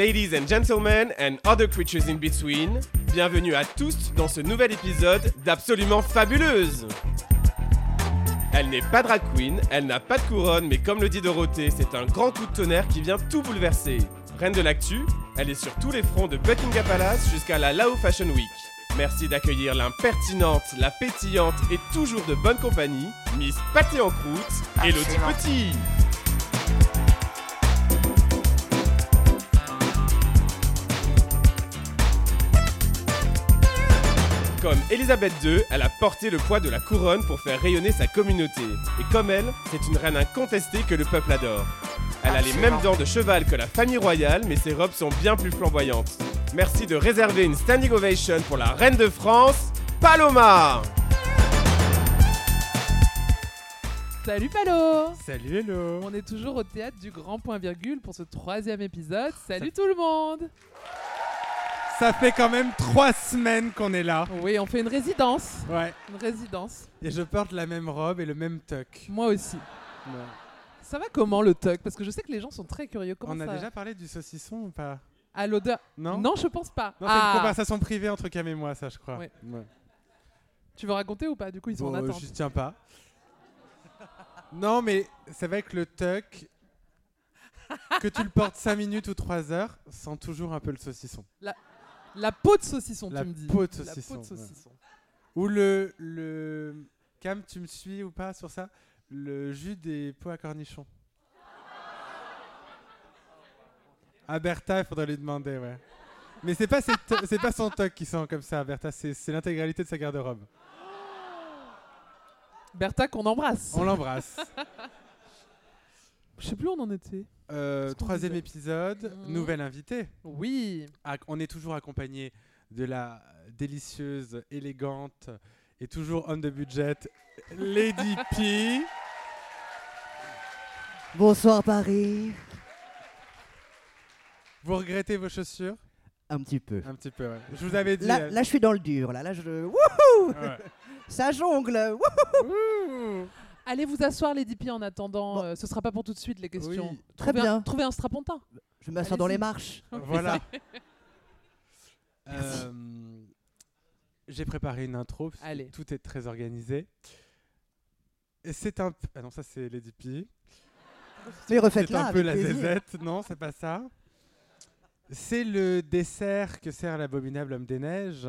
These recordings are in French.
Ladies and gentlemen and other creatures in between, bienvenue à tous dans ce nouvel épisode d'Absolument Fabuleuse. Elle n'est pas drag queen, elle n'a pas de couronne, mais comme le dit Dorothée, c'est un grand coup de tonnerre qui vient tout bouleverser. Reine de l'actu, elle est sur tous les fronts de Buckingham Palace jusqu'à la Lao Fashion Week. Merci d'accueillir l'impertinente, la pétillante et toujours de bonne compagnie, Miss Pâté en croûte, Elodie. Petit. Comme Elisabeth II, elle a porté le poids de la couronne pour faire rayonner sa communauté. Et comme elle, c'est une reine incontestée que le peuple adore. Elle a les mêmes dents de cheval que la famille royale, mais ses robes sont bien plus flamboyantes. Merci de réserver une standing ovation pour la reine de France, Paloma Salut Palo Salut Hello On est toujours au théâtre du Grand Point Virgule pour ce troisième épisode. Salut tout le monde Ça fait quand même trois semaines qu'on est là. Oui, on fait une résidence. Ouais. Une résidence. Et je porte la même robe et le même tuck. Moi aussi. Ça va comment le tuck Parce que je sais que les gens sont très curieux. Comment On a ça déjà parlé du saucisson ou pas? À l'odeur Non? Non, je pense pas. Non, c'est une Ah, conversation privée entre Cam et moi, ça je crois. Ouais. Ouais. Tu veux raconter ou pas? Du coup, ils sont Bon, en attente. je tiens pas. non, mais c'est vrai que le tuck, que tu le portes 5 minutes ou 3 heures, sent toujours un peu le saucisson. La peau de saucisson, La tu me dis. peau de La peau de ouais. saucisson. Ou le, le... Cam, tu me suis ou pas sur ça? Le jus des pots à cornichons. À Bertha, il faudrait lui demander, ouais. Mais c'est pas, c'est pas son toc qui sent comme ça, Bertha, c'est c'est l'intégralité de sa garde-robe. Bertha qu'on embrasse. On l'embrasse. Je sais plus où on en était. Euh, troisième épisode, Mhm. nouvelle invitée. Oui. On est toujours accompagné de la délicieuse, élégante et toujours on the budget Lady P. Bonsoir Paris. Vous regrettez vos chaussures? Un petit peu. Un petit peu, ouais. Je vous avais dit. Là, euh, là, je suis dans le dur. Là, là, je. Wouhou ouais. Ça jongle. wouhou Allez vous asseoir, les DP, en attendant. Bon. euh, ce sera pas pour tout de suite, les questions. Oui. Très Trouvez bien. Un, trouvez un strapontin. Je m'assois dans les marches. Voilà. Euh, J'ai préparé une intro. Allez. Tout est très organisé. Et c'est un. Ah non, ça c'est Lady P. Mais C'est refaites-la. un peu la zézette. Non, c'est pas ça. C'est le dessert que sert l'abominable homme des neiges.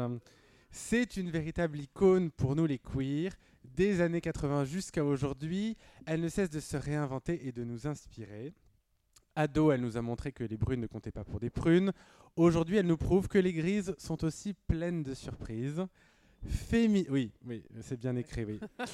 C'est une véritable icône pour nous les queers. Des années 80 jusqu'à aujourd'hui, elle ne cesse de se réinventer et de nous inspirer. Ado, elle nous a montré que les brunes ne comptaient pas pour des prunes. Aujourd'hui, elle nous prouve que les grises sont aussi pleines de surprises. Fémi... Oui, oui, c'est bien écrit, oui.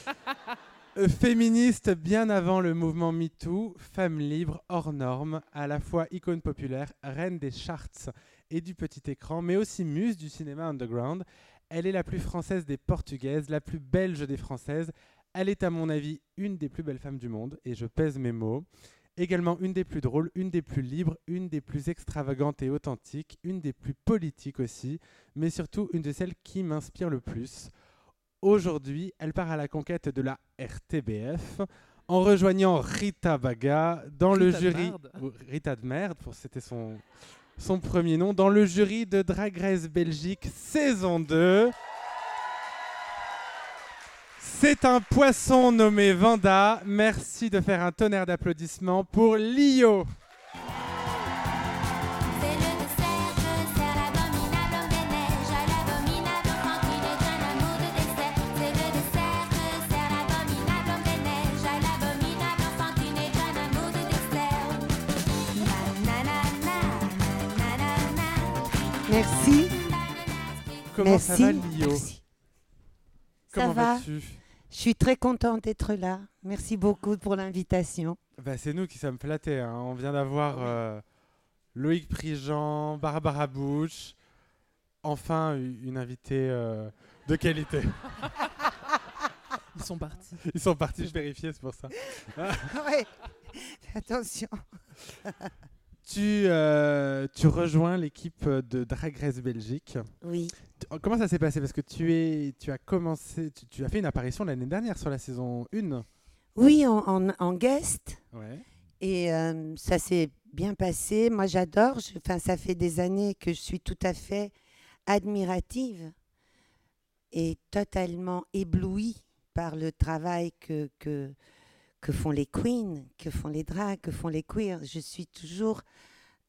Euh, Féministe bien avant le mouvement MeToo, femme libre, hors norme, à la fois icône populaire, reine des charts et du petit écran, mais aussi muse du cinéma underground. Elle est la plus française des portugaises, la plus belge des françaises. Elle est à mon avis une des plus belles femmes du monde, et je pèse mes mots. Également une des plus drôles, une des plus libres, une des plus extravagantes et authentiques, une des plus politiques aussi, mais surtout une de celles qui m'inspire le plus. Aujourd'hui, elle part à la conquête de la RTBF en rejoignant Rita Baga dans le Rita jury. Rita de merde, pour- c'était son, son premier nom, dans le jury de Drag Race Belgique saison 2. C'est un poisson nommé Vanda. Merci de faire un tonnerre d'applaudissements pour Lio. Comment Merci. ça va Lio Merci. Comment va vas-tu? Je suis très contente d'être là. Merci beaucoup pour l'invitation. Bah, c'est nous qui sommes flattés. hein. On vient d'avoir euh, Loïc Prigent, Barbara Bush. Enfin, une invitée euh, de qualité. Ils sont partis. Ils sont partis, je vérifiais, c'est pour ça. Ouais. Attention. Tu, euh, tu rejoins l'équipe de Drag Race Belgique. Oui. Comment ça s'est passé? Parce que tu, es, tu as commencé, tu, tu as fait une apparition l'année dernière sur la saison 1. Oui, en, en- en guest. Ouais. Et euh, ça s'est bien passé. Moi, j'adore. Enfin, ça fait des années que je suis tout à fait admirative et totalement éblouie par le travail que, que, que font les queens, que font les drags, que font les queers. Je suis toujours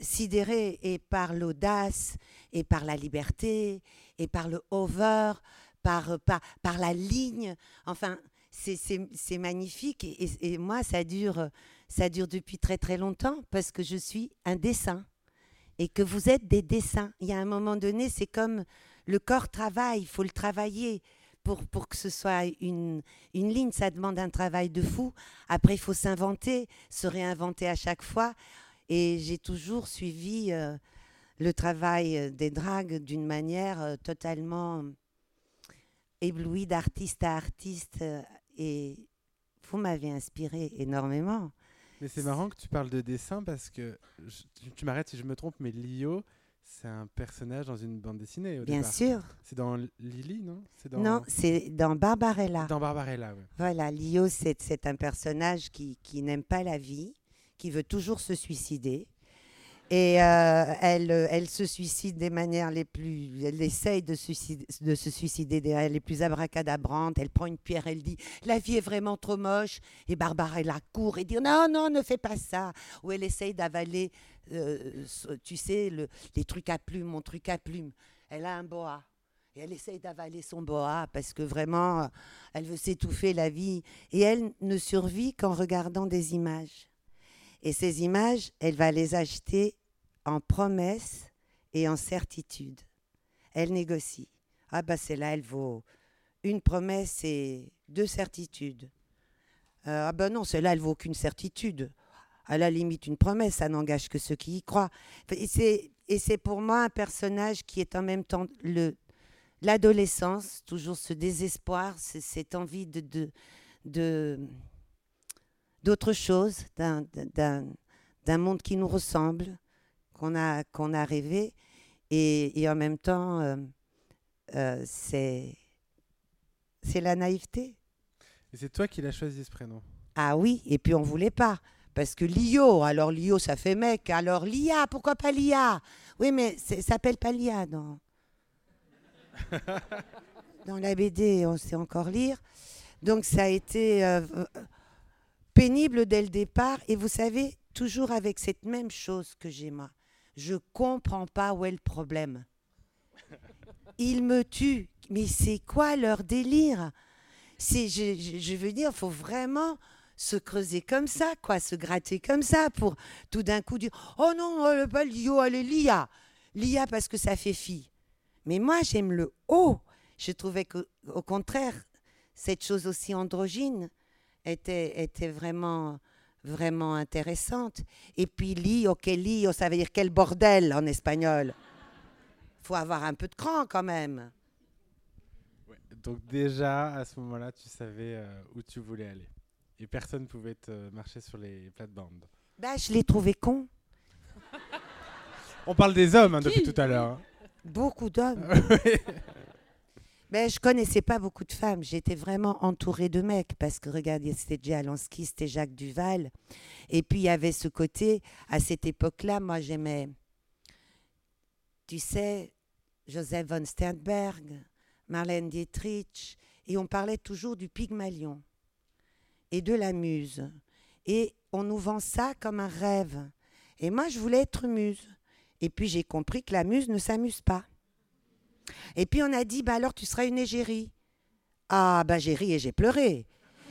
sidérée et par l'audace et par la liberté et par le over, par, par, par la ligne. Enfin, c'est- magnifique et, et- et moi, ça dure, ça dure depuis très très longtemps parce que je suis un dessin et que vous êtes des dessins. Il y a un moment donné, c'est comme le corps travaille, il faut le travailler pour, pour que ce soit une, une ligne. Ça demande un travail de fou. Après, il faut s'inventer, se réinventer à chaque fois. Et j'ai toujours suivi euh, le travail euh, des dragues d'une manière euh, totalement éblouie d'artiste à artiste. euh, et vous m'avez inspiré énormément. Mais c'est marrant que tu parles de dessin parce que je- tu, m'arrêtes si je me trompe, mais Lio, c'est un personnage dans une bande dessinée au Bien départ. sûr. C'est dans Lily, non? Dans Non, c'est dans Barbarella. dans Barbarella. Ouais. Voilà, Lio, c'est c'est un personnage qui, qui n'aime pas la vie, qui veut toujours se suicider. Et euh, elle, euh, elle se suicide des manières les plus. Elle essaye de, se suicider des manières les plus abracadabrantes. Elle prend une pierre, elle dit La vie est vraiment trop moche. Et Barbarella court et dit Non, non, ne fais pas ça. Ou elle essaye d'avaler, euh, tu sais, le- les trucs à plumes, mon truc à plumes. Elle a un boa. Et elle essaye d'avaler son boa parce que vraiment, elle veut s'étouffer la vie. Et elle ne survit qu'en regardant des images. Et ces images, elle va les acheter en promesses et en certitude. Elle négocie. Ah bah celle-là, elle vaut une promesse et deux certitudes. Euh, ah ben non, celle-là, elle vaut qu'une certitude. À la limite, une promesse, ça n'engage que ceux qui y croient. Et c'est, pour moi un personnage qui est en même temps le, l'adolescence, toujours ce désespoir, ce- cette envie de, de- d'autre chose, d'un, monde qui nous ressemble, qu'on a, qu'on a rêvé, et, et en même temps, euh, euh, c'est, la naïveté. Et c'est toi qui l'as choisi ce prénom. Ah oui, et puis on voulait pas. Parce que Lio, alors Lio, ça fait mec. Alors Lia, pourquoi pas Lia Oui, mais ça s'appelle pas Lia dans... dans la BD, on sait encore lire. Donc ça a été euh, pénible dès le départ. Et vous savez, toujours avec cette même chose que j'ai moi. Je comprends pas où est le problème. Ils me tuent. Mais c'est quoi leur délire? C'est, je, je- je veux dire, faut vraiment se creuser comme ça, quoi, se gratter comme ça pour tout d'un coup dire Oh non, elle est pas Lio, elle est Lia. Lia parce que ça fait fille. Mais moi, j'aime le haut. Je trouvais qu'au au contraire, cette chose aussi androgyne était, était vraiment, vraiment intéressante. Et puis Lio, que Lio, ça veut dire quel bordel en espagnol. faut avoir un peu de cran quand même. Donc déjà, à ce moment-là, tu savais euh, où tu voulais aller. Et personne ne pouvait te marcher sur les plates-bandes. Bah, je l'ai trouvé con. On parle des hommes hein, depuis tout à l'heure. hein. Beaucoup d'hommes. Ben, je connaissais pas beaucoup de femmes. J'étais vraiment entourée de mecs parce que regardez, c'était Jay Alansky, c'était Jacques Duval. Et puis il y avait ce côté, à cette époque-là, moi j'aimais, tu sais, Joseph von Sternberg, Marlène Dietrich, et on parlait toujours du Pygmalion et de la muse. Et on nous vend ça comme un rêve. Et moi, je voulais être muse. Et puis j'ai compris que la muse ne s'amuse pas. Et puis on a dit, bah alors tu seras une égérie. Ah, bah j'ai ri et j'ai pleuré.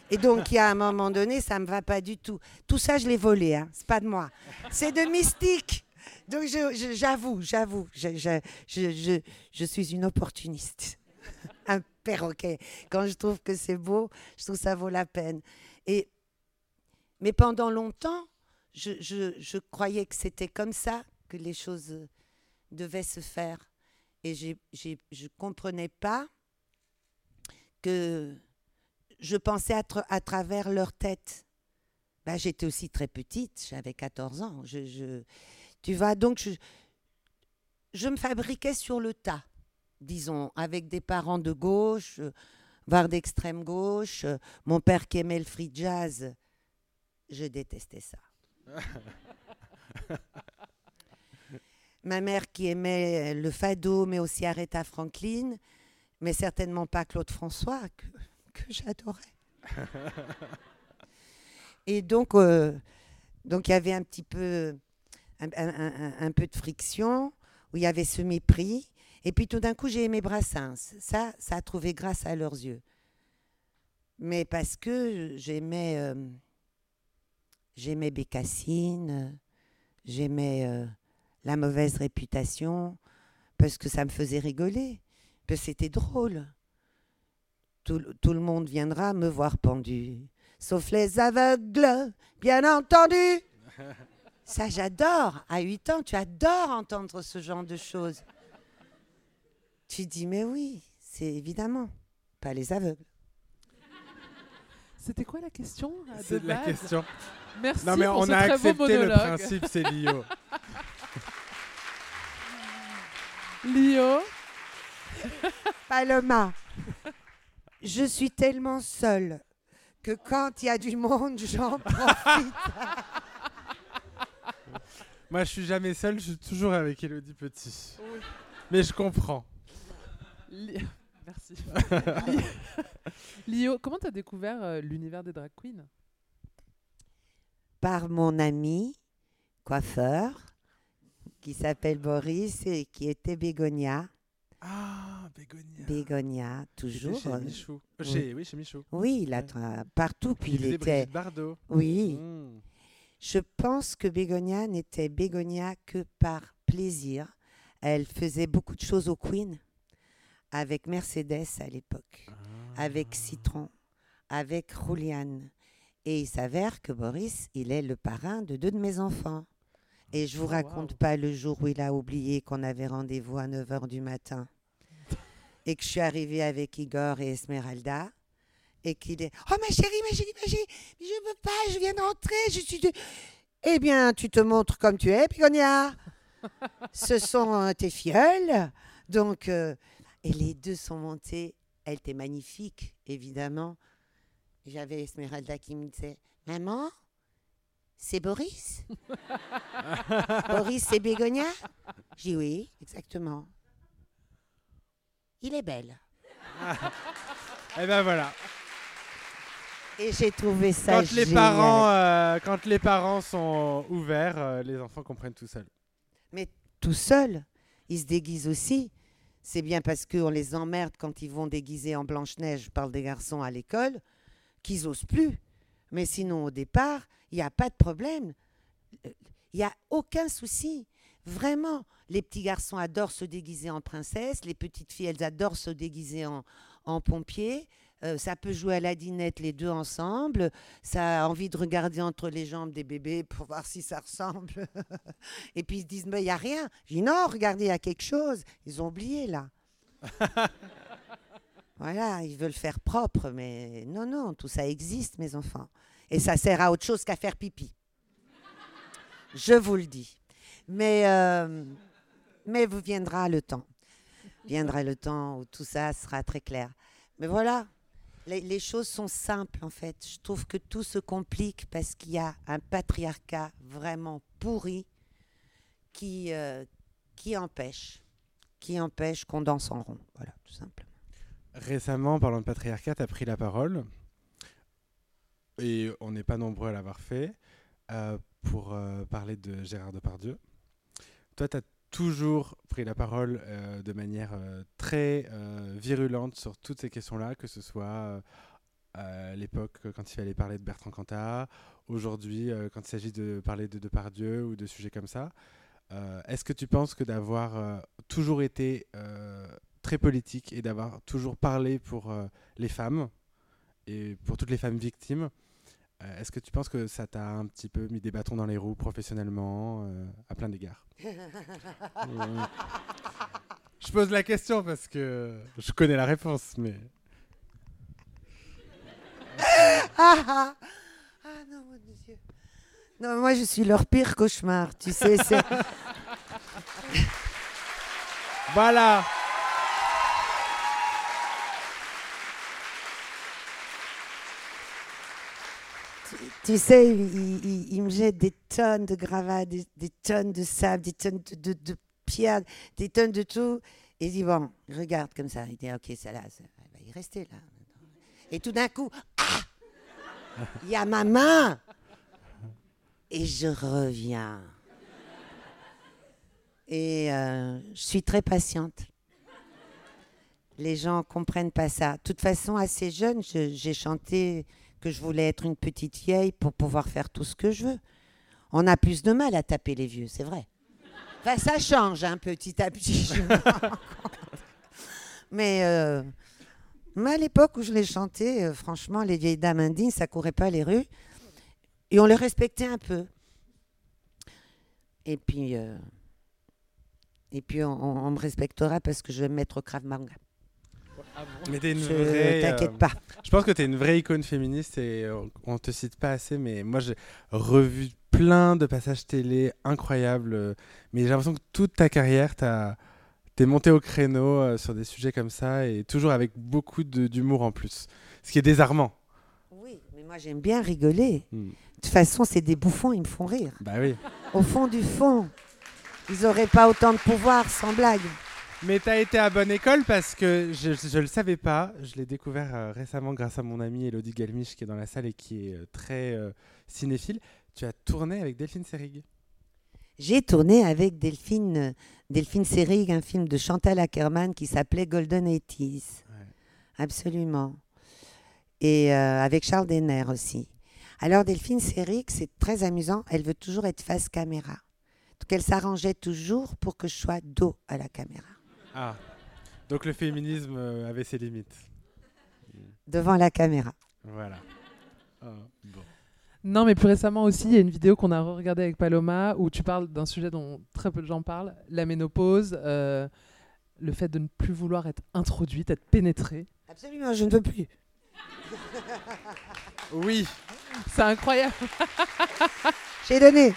Et donc, il y a un moment donné, ça me va pas du tout. Tout ça, je l'ai volé, hein. c'est pas de moi. C'est de mystique. Donc, j'avoue, j'avoue, je, je, je, je, suis une opportuniste. un perroquet. Quand je trouve que c'est beau, je trouve que ça vaut la peine. Et, mais pendant longtemps, je, croyais que c'était comme ça que les choses devaient se faire. Et je ne comprenais pas que je pensais à, à travers leur tête. Bah, J'étais aussi très petite, j'avais 14 ans. Tu vois, donc je, je me fabriquais sur le tas, disons, avec des parents de gauche, euh, voire d'extrême gauche. euh, Mon père qui aimait le free jazz, je détestais ça. Ma mère qui aimait le fado, mais aussi Aretha Franklin, mais certainement pas Claude François, que, que j'adorais. Et donc, euh, donc il y avait un petit peu, un, un- un- un peu de friction, où il y avait ce mépris. Et puis tout d'un coup, j'ai aimé Brassens. Ça, ça a trouvé grâce à leurs yeux. Mais parce que j'aimais, euh, j'aimais Bécassine, j'aimais euh, la mauvaise réputation, parce que ça me faisait rigoler, parce que c'était drôle. Tout, le- tout le monde viendra me voir pendu, sauf les aveugles, bien entendu. Ça, j'adore. À 8 ans, tu adores entendre ce genre de choses. Tu dis, mais oui, c'est évidemment pas les aveugles. C'était quoi la question de C'est la question. Merci Non, mais pour on ce a très beau accepté le principe, c'est Lio. Paloma, je suis tellement seule que quand il y a du monde, j'en profite. Moi, je suis jamais seul, je suis toujours avec Elodie Petit. Mais je comprends. Li- Merci. Li- Lio, comment t'as découvert euh, l'univers des drag queens? Par mon ami coiffeur qui s'appelle Boris et qui était Bégonia. Ah, Bégonia. Bégonia, toujours. Chez Michou. Euh, oui. Chez, oui, chez Michou. Oui, il a Ouais. partout. Puis Il il était. Bardot. Oui. Mm. Je pense que Bégonia n'était Bégonia que par plaisir. Elle faisait beaucoup de choses au Queen avec Mercedes à l'époque, avec Citron, avec Julian. Et il s'avère que Boris, il est le parrain de deux de mes enfants. Et je vous raconte wow. pas le jour où il a oublié qu'on avait rendez-vous à 9h du matin. Et que je suis arrivée avec Igor et Esmeralda. Et qu'il est Oh ma chérie, ma chérie, ma chérie, je veux pas, je viens d'entrer, je suis. de- Eh bien, tu te montres comme tu es, Pigonia. Ce sont euh, tes filleuls. Donc, euh, et les deux sont montés. Elle était magnifique, évidemment. J'avais Esmeralda qui me disait Maman, c'est Boris? Boris, c'est Bégonia? J'ai dit oui, exactement. Il est belle. Et ben voilà. Et j'ai trouvé ça Quand les, génial. parents, euh, quand les parents sont ouverts, euh, les enfants comprennent tout seuls. tout seuls. Ils se déguisent aussi. C'est bien parce qu'on les emmerde quand ils vont déguiser en Blanche-Neige, je parle des garçons à l'école, qu'ils osent plus. Mais sinon, au départ, il n'y a pas de problème. Euh, Il n'y a aucun souci. Vraiment. Les petits garçons adorent se déguiser en princesse. Les petites filles, elles adorent se déguiser en, en pompier. Euh, ça peut jouer à la dinette les deux ensemble. Ça a envie de regarder entre les jambes des bébés pour voir si ça ressemble. Et puis ils se disent, mais il n'y a rien. Je dis, non, regardez, il y a quelque chose. Ils ont oublié là. voilà, ils veulent faire propre, mais non, non, tout ça existe, mes enfants. Et ça sert à autre chose qu'à faire pipi. Je vous le dis. Mais, euh, mais vous viendra le temps. Viendra le temps où tout ça sera très clair. Mais voilà, les, choses sont simples en fait. Je trouve que tout se complique parce qu'il y a un patriarcat vraiment pourri qui, euh, qui empêche, qui empêche qu'on danse en rond. Voilà, tout simplement. Récemment, en parlant de patriarcat, tu as pris la parole, et on n'est pas nombreux à l'avoir fait, euh, pour euh, parler de Gérard Depardieu. Toi, tu as toujours pris la parole euh, de manière très virulente sur toutes ces questions-là, que ce soit à l'époque quand il fallait parler de Bertrand Cantat, aujourd'hui quand il s'agit de parler de Depardieu ou de sujets comme ça. Est-ce que tu penses que d'avoir toujours été très politique et d'avoir toujours parlé pour euh, les femmes et pour toutes les femmes victimes, euh, est-ce que tu penses que ça t'a un petit peu mis des bâtons dans les roues professionnellement euh, à plein d'égards Je pose la question parce que je connais la réponse, mais Ah, ah, ah non, mon Dieu. Non, moi je suis leur pire cauchemar, tu sais. voilà. Tu, sais, il, me jette des tonnes de gravats, des, tonnes de sable, des tonnes de, pierres, des tonnes de tout. Et il dit, bon, regarde comme ça. Il dit, ok, ça là, ça va y rester là. Et tout d'un coup, ah Il y a ma main Et je reviens. Et euh, je suis très patiente. Les gens comprennent pas ça. De toute façon, assez jeune, je- j'ai chanté que je voulais être une petite vieille pour pouvoir faire tout ce que je veux. On a plus de mal à taper les vieux, c'est vrai. Ça change hein, petit à petit. Mais, euh, à l'époque où je l'ai chanté, euh, franchement, les vieilles dames indignes, ça courait pas les rues. Et on les respectait un peu. Et puis, euh, et puis on, me respectera parce que je vais me mettre au Krav Maga. Mais t'es une Je vraie. t'inquiète euh, pas. Je pense que tu es une vraie icône féministe et euh, on te cite pas assez, mais moi j'ai revu plein de passages télé incroyables. euh, Mais j'ai l'impression que toute ta carrière, tu es monté au créneau euh, sur des sujets comme ça et toujours avec beaucoup de- d'humour en plus. Ce qui est désarmant. Oui, mais moi j'aime bien rigoler. Hmm. De toute façon, c'est des bouffons, ils me font rire. Bah oui. Au fond du fond, ils n'auraient pas autant de pouvoir, sans blague. Mais tu as été à bonne école parce que je ne le savais pas. Je l'ai découvert euh, récemment grâce à mon amie Elodie Galmiche qui est dans la salle et qui est euh, très euh, cinéphile. Tu as tourné avec Delphine Seyrig. J'ai tourné avec Delphine, Delphine Seyrig, un film de Chantal Ackerman qui s'appelait Golden 80s. Ouais. Absolument. Et avec Charles Denner aussi. Alors Delphine Seyrig, c'est très amusant, elle veut toujours être face caméra. Donc elle s'arrangeait toujours pour que je sois dos à la caméra. Ah. Donc le féminisme euh, avait ses limites. Devant la caméra. Voilà. Ah, bon. Non, mais plus récemment aussi, il y a une vidéo qu'on a regardée avec Paloma où tu parles d'un sujet dont très peu de gens parlent, la ménopause, euh, le fait de ne plus vouloir être introduite, être pénétrée. Absolument, je ne veux plus. Oui. C'est incroyable. J'ai donné.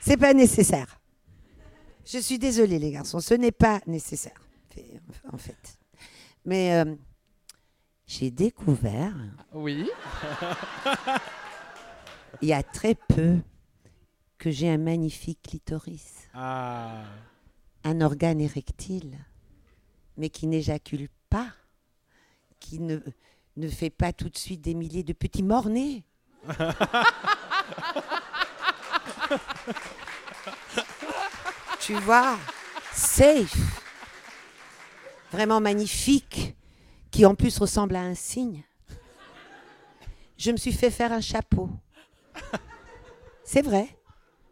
C'est pas nécessaire. Je suis désolée, les garçons, ce n'est pas nécessaire, en fait. Mais euh, j'ai découvert, Oui. il y a très peu, que j'ai un magnifique clitoris, Ah. un organe érectile, mais qui n'éjacule pas, qui ne, ne fait pas tout de suite des milliers de petits morts-nés. tu vois, safe, vraiment magnifique, qui en plus ressemble à un cygne. Je me suis fait faire un chapeau. C'est vrai.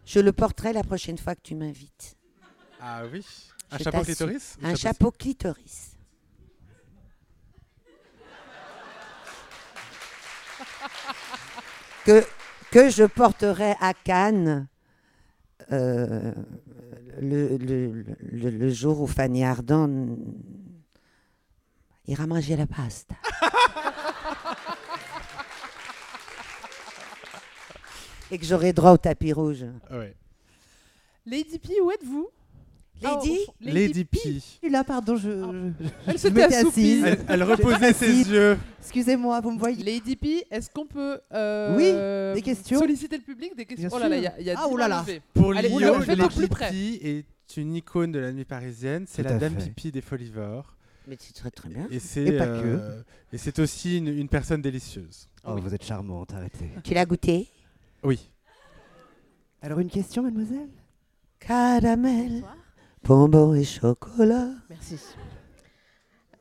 Je le porterai la prochaine fois que tu m'invites. Ah oui. Un Je chapeau clitoris Un chapeau clitoris. que, que je porterai à Cannes euh, le, le- le- le jour où Fanny Ardant ira manger la pasta. Et que j'aurai droit au tapis rouge. Ouais. Lady P, où êtes-vous? Ah, Lady fond, Lady P. Je suis là, pardon, je, Ah. je- Elle je s'était m'étais assoupie. assise. Elle, elle reposait ses yeux. Excusez-moi, vous me voyez Lady P, est-ce qu'on peut euh, Oui, des questions solliciter le public Des questions? Bien Oh là là, il y a, y a Ah, 10 oh là là. Pour Allez, faites au plus Lady près. P est une icône de la nuit parisienne. C'est la dame fait. pipi des folivores. Mais c'est très très bien. Et c'est Et pas euh, et c'est aussi une, une personne délicieuse. Oh, vous êtes charmante, arrêtez. Tu l'as goûté Oui. Alors, une question, mademoiselle? Caramel, bonbon et chocolat. Merci.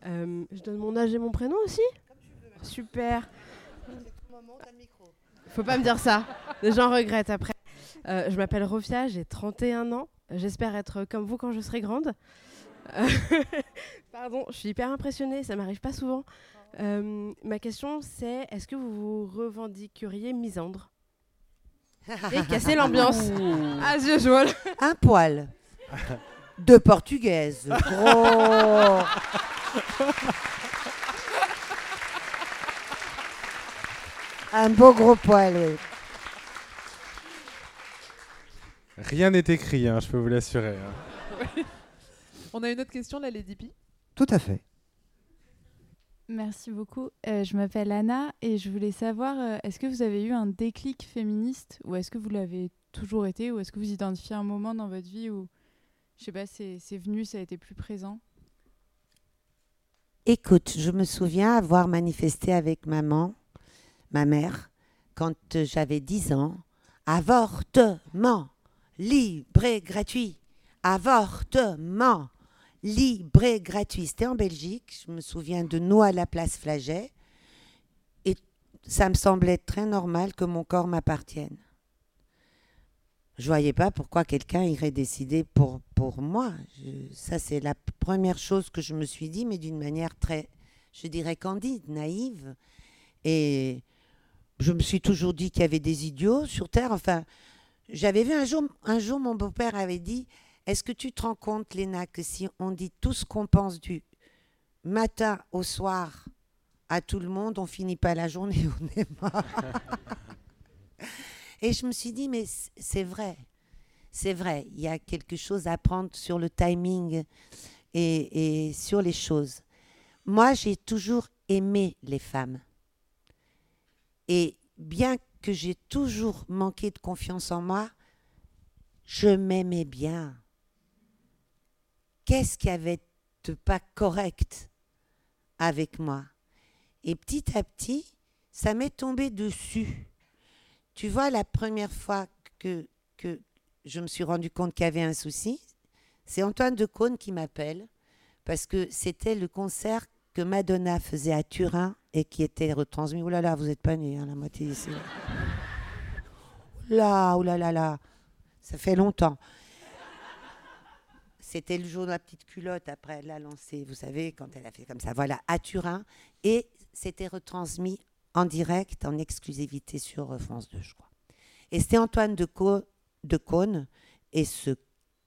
Euh, je donne mon âge et mon prénom aussi? Super. Faut pas me dire ça. Les gens regrettent après. Euh, je m'appelle Rofia, j'ai 31 ans. J'espère être comme vous quand je serai grande. Euh, Pardon, je suis hyper impressionnée, ça m'arrive pas souvent. Euh, ma question c'est est-ce que vous vous revendiqueriez misandre? Et casser l'ambiance. As usual. Un poil. De portugaise. Gros. Un beau gros poil, oui. Rien n'est écrit, hein, je peux vous l'assurer. hein. On a une autre question, la Lady P. Tout à fait. Merci beaucoup. Euh, je m'appelle Anna et je voulais savoir, euh, est-ce que vous avez eu un déclic féministe ou est-ce que vous l'avez toujours été ou est-ce que vous identifiez un moment dans votre vie où, je sais pas, c'est venu, ça a été plus présent Écoute, je me souviens avoir manifesté avec maman, ma mère, quand j'avais 10 ans. Avortement, libre et gratuit. Avortement, libre et gratuit. C'était en Belgique. Je me souviens de nous à la place Flaget. Et ça me semblait très normal que mon corps m'appartienne. Je voyais pas pourquoi quelqu'un irait décider pour, pour moi. Ça, c'est la première chose que je me suis dit, mais d'une manière très, je dirais, candide, naïve. Et je me suis toujours dit qu'il y avait des idiots sur Terre. Enfin, j'avais vu un jour, un jour mon beau-père avait dit Est-ce que tu te rends compte, Léna, que si on dit tout ce qu'on pense du matin au soir à tout le monde, on finit pas la journée, on est mort. Et je me suis dit Mais c'est vrai. C'est vrai, il y a quelque chose à prendre sur le timing et, sur les choses. Moi, j'ai toujours aimé les femmes. Et bien que j'ai toujours manqué de confiance en moi, je m'aimais bien. Qu'est-ce qu'il y avait de pas correct avec moi? Et petit à petit, ça m'est tombé dessus. Tu vois, la première fois que, je me suis rendu compte qu'il y avait un souci, c'est Antoine de Caunes qui m'appelle parce que c'était le concert que Madonna faisait à Turin et qui était retransmis. Ouh là là, vous n'êtes pas nés, hein, la moitié ici. Là, ouh là là là, ça fait longtemps. C'était le jour de la petite culotte, après elle l'a lancé, vous savez, quand elle a fait comme ça. Voilà, à Turin. Et c'était retransmis en direct, en exclusivité sur euh, France 2, je crois. Et c'était Antoine de, de et ce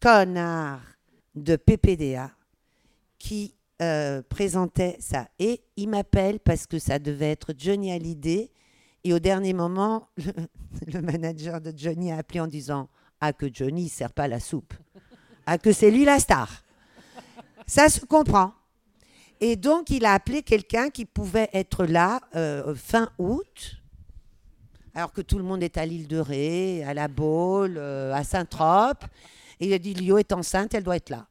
connard de PPDA qui euh, présentait ça. Et il m'appelle parce que ça devait être Johnny Hallyday. Et au dernier moment, le, le manager de Johnny a appelé en disant Ah, que Johnny ne sert pas la soupe. Ah, que c'est lui la star. Ça se comprend. Et donc, il a appelé quelqu'un qui pouvait être là euh, fin août, alors que tout le monde est à l'île de Ré, à la Baule, euh, à Saint-Trope. Et il a dit Lio est enceinte, elle doit être là.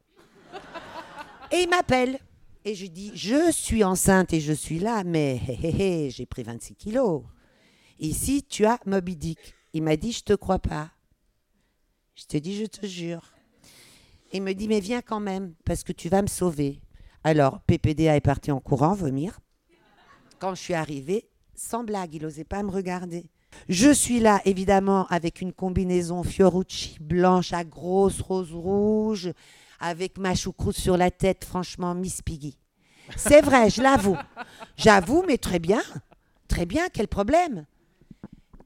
Et il m'appelle. Et je dis Je suis enceinte et je suis là, mais hé, hé, hé, j'ai pris 26 kilos. Ici, tu as Moby Dick. Il m'a dit Je te crois pas. Je te dis Je te jure. Il me dit Mais viens quand même, parce que tu vas me sauver. Alors, PPDA est parti en courant, vomir. Quand je suis arrivée, sans blague, il n'osait pas me regarder. Je suis là, évidemment, avec une combinaison Fiorucci blanche à grosses roses rouges, avec ma choucroute sur la tête, franchement, Miss Piggy. C'est vrai, je l'avoue. J'avoue, mais très bien. Très bien, quel problème?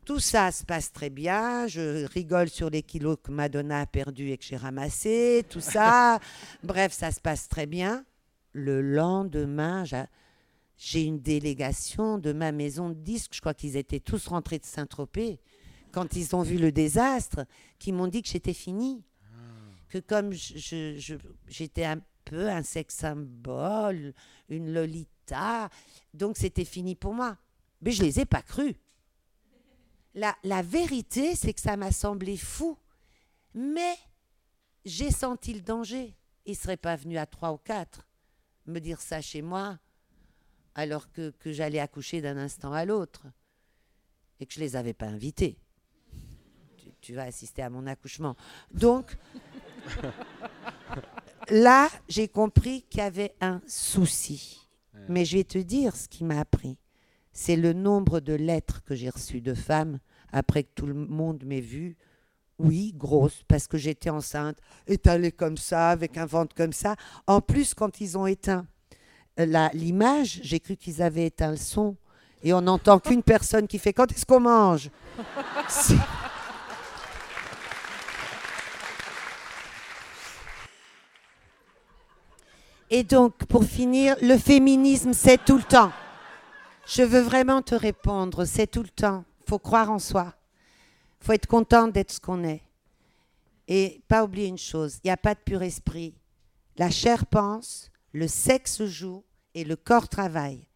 Tout ça se passe très bien. Je rigole sur les kilos que Madonna a perdus et que j'ai ramassés, tout ça. Bref, ça se passe très bien. Le lendemain, j'a- j'ai une délégation de ma maison de disques. Je crois qu'ils étaient tous rentrés de Saint-Tropez quand ils ont vu le désastre, qui m'ont dit que j'étais finie. Que comme j'étais un peu un sex symbole, une Lolita, donc c'était fini pour moi. Mais je les ai pas crus. La, la vérité, c'est que ça m'a semblé fou. Mais j'ai senti le danger. Ils ne seraient pas venus à trois ou quatre me dire ça chez moi alors que, que j'allais accoucher d'un instant à l'autre et que je ne les avais pas invités. Tu, tu vas assister à mon accouchement. Donc, là, j'ai compris qu'il y avait un souci. Mais je vais te dire ce qui m'a appris. C'est le nombre de lettres que j'ai reçues de femmes après que tout le monde m'ait vue. Oui, grosse, parce que j'étais enceinte, étalée comme ça, avec un ventre comme ça. En plus, quand ils ont éteint euh, la- l'image, j'ai cru qu'ils avaient éteint le son. Et on n'entend qu'une personne qui fait Quand est-ce qu'on mange? Et donc, pour finir, le féminisme, c'est tout le temps. Je veux vraiment te répondre, c'est tout le temps. faut croire en soi. Faut être content d'être ce qu'on est. Et pas oublier une chose, il n'y a pas de pur esprit. La chair pense, le sexe joue et le corps travaille.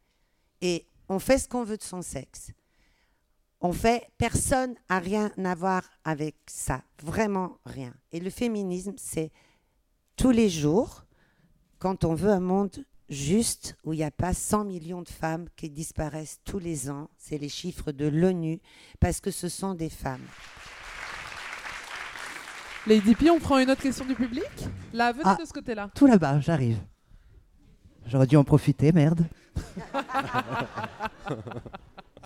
Et on fait ce qu'on veut de son sexe. On fait, personne n'a rien à voir avec ça, vraiment rien. Et le féminisme, c'est tous les jours, quand on veut un monde juste, où il n'y a pas 100 millions de femmes qui disparaissent tous les ans, c'est les chiffres de l'ONU, parce que ce sont des femmes. Lady P, on prend une autre question du public Là, venez Ah. de ce côté-là. Tout là-bas, j'arrive. J'aurais dû en profiter, merde.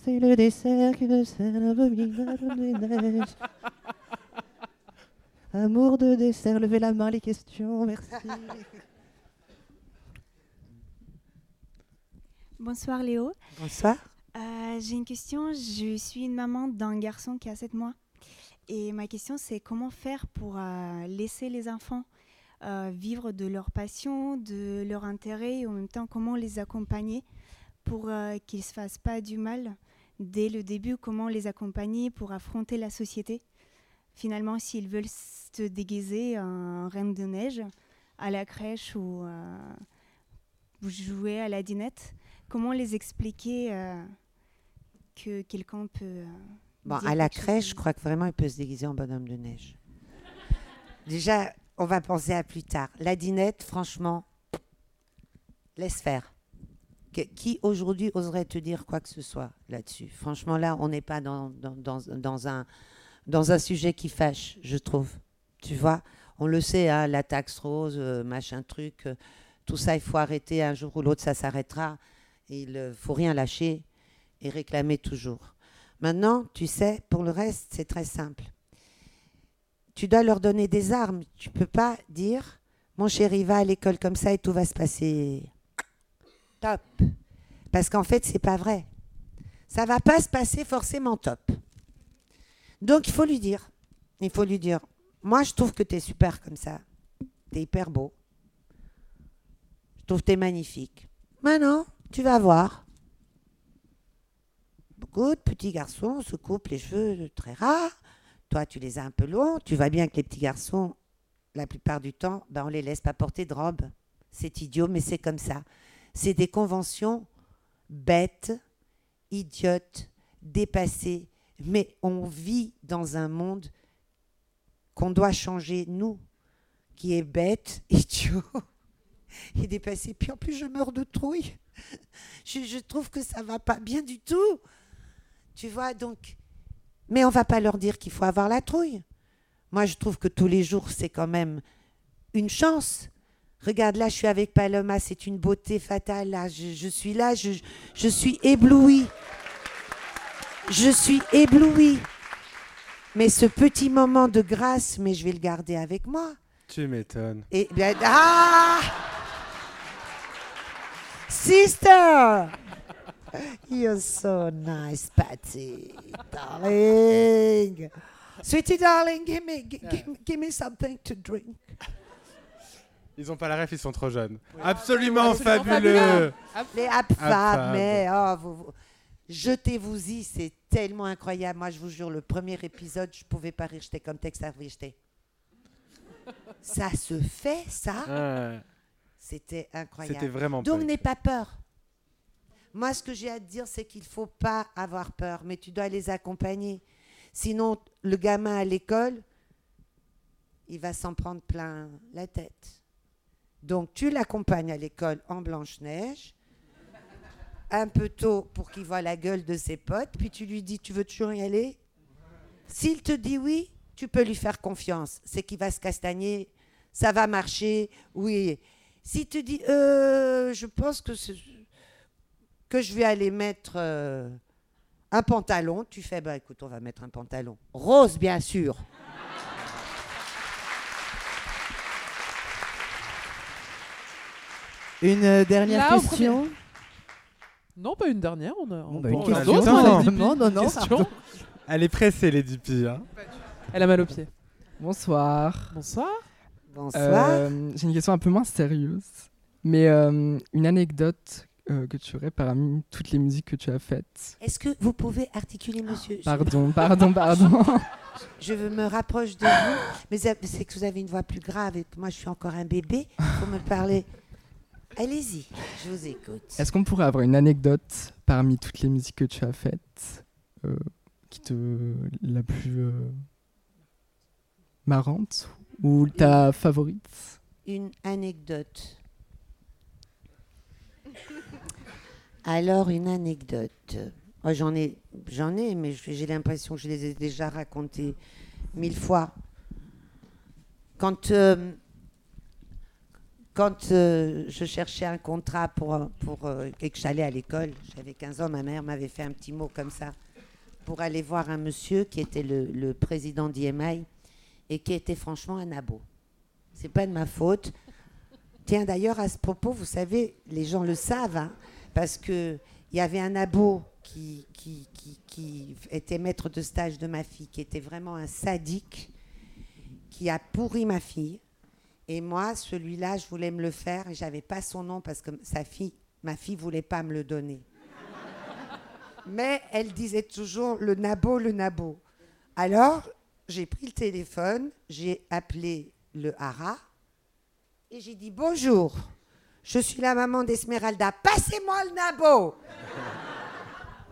C'est le dessert qui me sert l'abominable des neiges. Amour de dessert, levez la main, les questions, merci. Bonsoir Léo. Bonsoir. Euh, J'ai une question. Je suis une maman d'un garçon qui a 7 mois. Et ma question, c'est comment faire pour euh, laisser les enfants euh, vivre de leur passion, de leur intérêt, et en même temps, comment les accompagner pour qu'ils ne se fassent pas du mal dès le début, comment les accompagner pour affronter la société? Finalement, s'ils veulent se déguiser en reine de neige à la crèche ou jouer à la dinette, comment les expliquer euh, que quelqu'un peut. euh, Bon, à la chose crèche, je crois que vraiment, il peut se déguiser en bonhomme de neige. Déjà, on va penser à plus tard. La dinette, franchement, laisse faire. Que- qui aujourd'hui oserait te dire quoi que ce soit là-dessus? Franchement, là, on n'est pas dans, dans, dans- dans un, dans un sujet qui fâche, je trouve. Tu vois? On le sait, hein, la taxe rose, euh, machin truc, tout ça, il faut arrêter. Un jour ou l'autre, ça s'arrêtera. Il ne faut rien lâcher et réclamer toujours. Maintenant, tu sais, pour le reste, c'est très simple. Tu dois leur donner des armes. Tu peux pas dire, mon chéri, va à l'école comme ça et tout va se passer top. Parce qu'en fait, c'est pas vrai. Ça va pas se passer forcément top. Donc, il faut lui dire. Il faut lui dire, moi, je trouve que tu es super comme ça. Tu es hyper beau. Je trouve que tu es magnifique. Maintenant, tu vas voir. Beaucoup de petits garçons se coupent les cheveux très rares. Toi, tu les as un peu longs. Tu vois bien que les petits garçons, la plupart du temps, ben, on les laisse pas porter de robe. C'est idiot, mais c'est comme ça. C'est des conventions bêtes, idiotes, dépassées. Mais on vit dans un monde qu'on doit changer, nous, qui est bête, idiot et dépassé. Puis en plus, je meurs de trouille. Je, je trouve que ça va pas bien du tout. Tu vois, donc. Mais on va pas leur dire qu'il faut avoir la trouille. Moi, je trouve que tous les jours, c'est quand même une chance. Regarde, là, je suis avec Paloma, c'est une beauté fatale. Là, je, je suis là, je, je suis éblouie. Je suis éblouie. Mais ce petit moment de grâce, mais je vais le garder avec moi. Tu m'étonnes. Et bien, ah Sister! You're so nice, Patty, darling. Sweetie, darling, give me, gi- give, me- give me something to drink. Ils ont pas la ref, ils sont trop jeunes. Absolument, Absolument fabuleux. fabuleux. Les Hap Fab, Fab. mais oh, vous, vous- jetez-vous-y, c'est tellement incroyable. Moi, je vous jure, le premier épisode, je pouvais pas rire, j'étais comme texte à j'étais. Ça se fait, ça? Ouais, C'était incroyable. C'était vraiment Donc n'aie pas peur. Moi, ce que j'ai à te dire, c'est qu'il ne faut pas avoir peur, mais tu dois les accompagner. Sinon, le gamin à l'école, il va s'en prendre plein la tête. Donc, tu l'accompagnes à l'école en Blanche-Neige, un peu tôt pour qu'il voit la gueule de ses potes, puis tu lui dis, tu veux toujours y aller? S'il te dit oui, tu peux lui faire confiance. C'est qu'il va se castagner, ça va marcher, oui. Si tu dis, euh, je pense que, que je vais aller mettre euh, un pantalon, tu fais, bah écoute, on va mettre un pantalon. Rose, bien sûr. Une euh, dernière Là, question? Non, pas une dernière. On a, on bah, une question. Non, hein, non, non, non, non, Question. pardon. Elle est pressée, Lady P. Hein. Elle a mal aux pieds. Bonsoir. Bonsoir. Bonsoir. Euh, J'ai une question un peu moins sérieuse, mais euh, une anecdote euh, que tu aurais parmi toutes les musiques que tu as faites. Est-ce que vous pouvez articuler, monsieur? Je- Pardon, pardon, pardon. Je me rapproche de vous, mais c'est que vous avez une voix plus grave et que moi je suis encore un bébé. Faut me parler. Allez-y, je vous écoute. Est-ce qu'on pourrait avoir une anecdote parmi toutes les musiques que tu as faites euh, qui te la plus euh, marrante ou ta favorite? Une anecdote. Alors, une anecdote. Oh, j'en ai, j'en ai, mais j'ai l'impression que je les ai déjà racontées mille fois. Quand, euh, quand euh, je cherchais un contrat pour, euh, et que j'allais à l'école, j'avais 15 ans, ma mère m'avait fait un petit mot comme ça, pour aller voir un monsieur qui était le, le président d'IMI et qui était franchement un abo. C'est pas de ma faute. Tiens, d'ailleurs, à ce propos, vous savez, les gens le savent, hein, parce que il y avait un abo qui, qui, qui, était maître de stage de ma fille, qui était vraiment un sadique, qui a pourri ma fille. Et moi, celui-là, je voulais me le faire et j'avais pas son nom parce que sa fille, ma fille voulait pas me le donner. Mais elle disait toujours le nabo, le nabo. Alors, j'ai pris le téléphone, j'ai appelé le hara et j'ai dit bonjour. Je suis la maman d'Esmeralda. Passez-moi le nabo.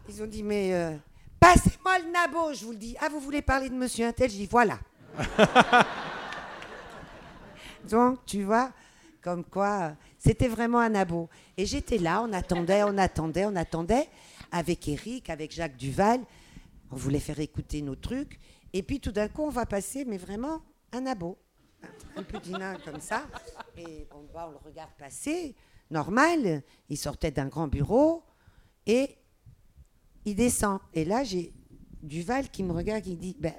Ils ont dit mais euh, passez-moi le nabo. Je vous le dis. Ah vous voulez parler de Monsieur Intel Je dis voilà. Donc tu vois, comme quoi c'était vraiment un nabo. Et j'étais là, on attendait, on attendait, on attendait avec Eric, avec Jacques Duval. On voulait faire écouter nos trucs. Et puis tout d'un coup, on va passer, mais vraiment un abo. Un petit nain comme ça. Et on, va, on le regarde passer, normal. Il sortait d'un grand bureau et il descend. Et là, j'ai Duval qui me regarde, qui dit ben,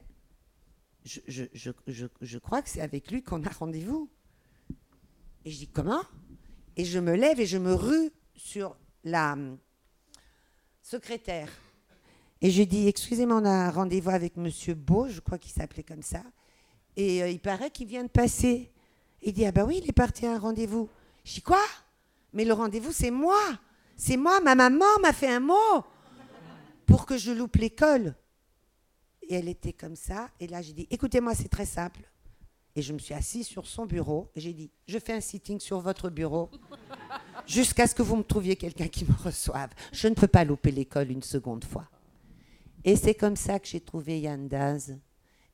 je, je, je, je, je crois que c'est avec lui qu'on a rendez-vous. Et je dis comment? Et je me lève et je me rue sur la hum, secrétaire. Et je dis excusez-moi, on a un rendez-vous avec Monsieur Beau, je crois qu'il s'appelait comme ça. Et euh, il paraît qu'il vient de passer. Il dit Ah ben oui, il est parti à un rendez-vous. Je dis Quoi? Mais le rendez-vous, c'est moi. C'est moi, ma maman m'a fait un mot pour que je loupe l'école. Et elle était comme ça. Et là, j'ai dit Écoutez-moi, c'est très simple. Et je me suis assise sur son bureau. Et j'ai dit Je fais un sitting sur votre bureau jusqu'à ce que vous me trouviez quelqu'un qui me reçoive. Je ne peux pas louper l'école une seconde fois. Et c'est comme ça que j'ai trouvé Yann Daz.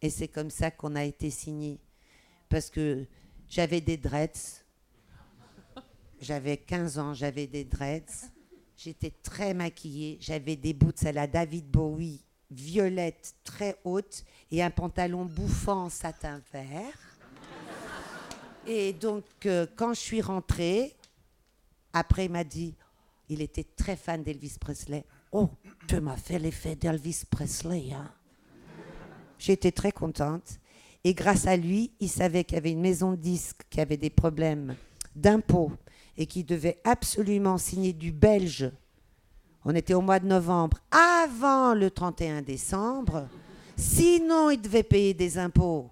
Et c'est comme ça qu'on a été signé. Parce que j'avais des dreads. J'avais 15 ans, j'avais des dreads. J'étais très maquillée. J'avais des boots à la David Bowie, violette, très haute, et un pantalon bouffant en satin vert. Et donc, euh, quand je suis rentrée, après, il m'a dit, il était très fan d'Elvis Presley. Oh, tu m'as fait l'effet d'Elvis Presley, hein. J'étais très contente. Et grâce à lui, il savait qu'il y avait une maison de disques qui avait des problèmes d'impôts et qui devait absolument signer du belge. On était au mois de novembre, avant le 31 décembre. Sinon, il devait payer des impôts.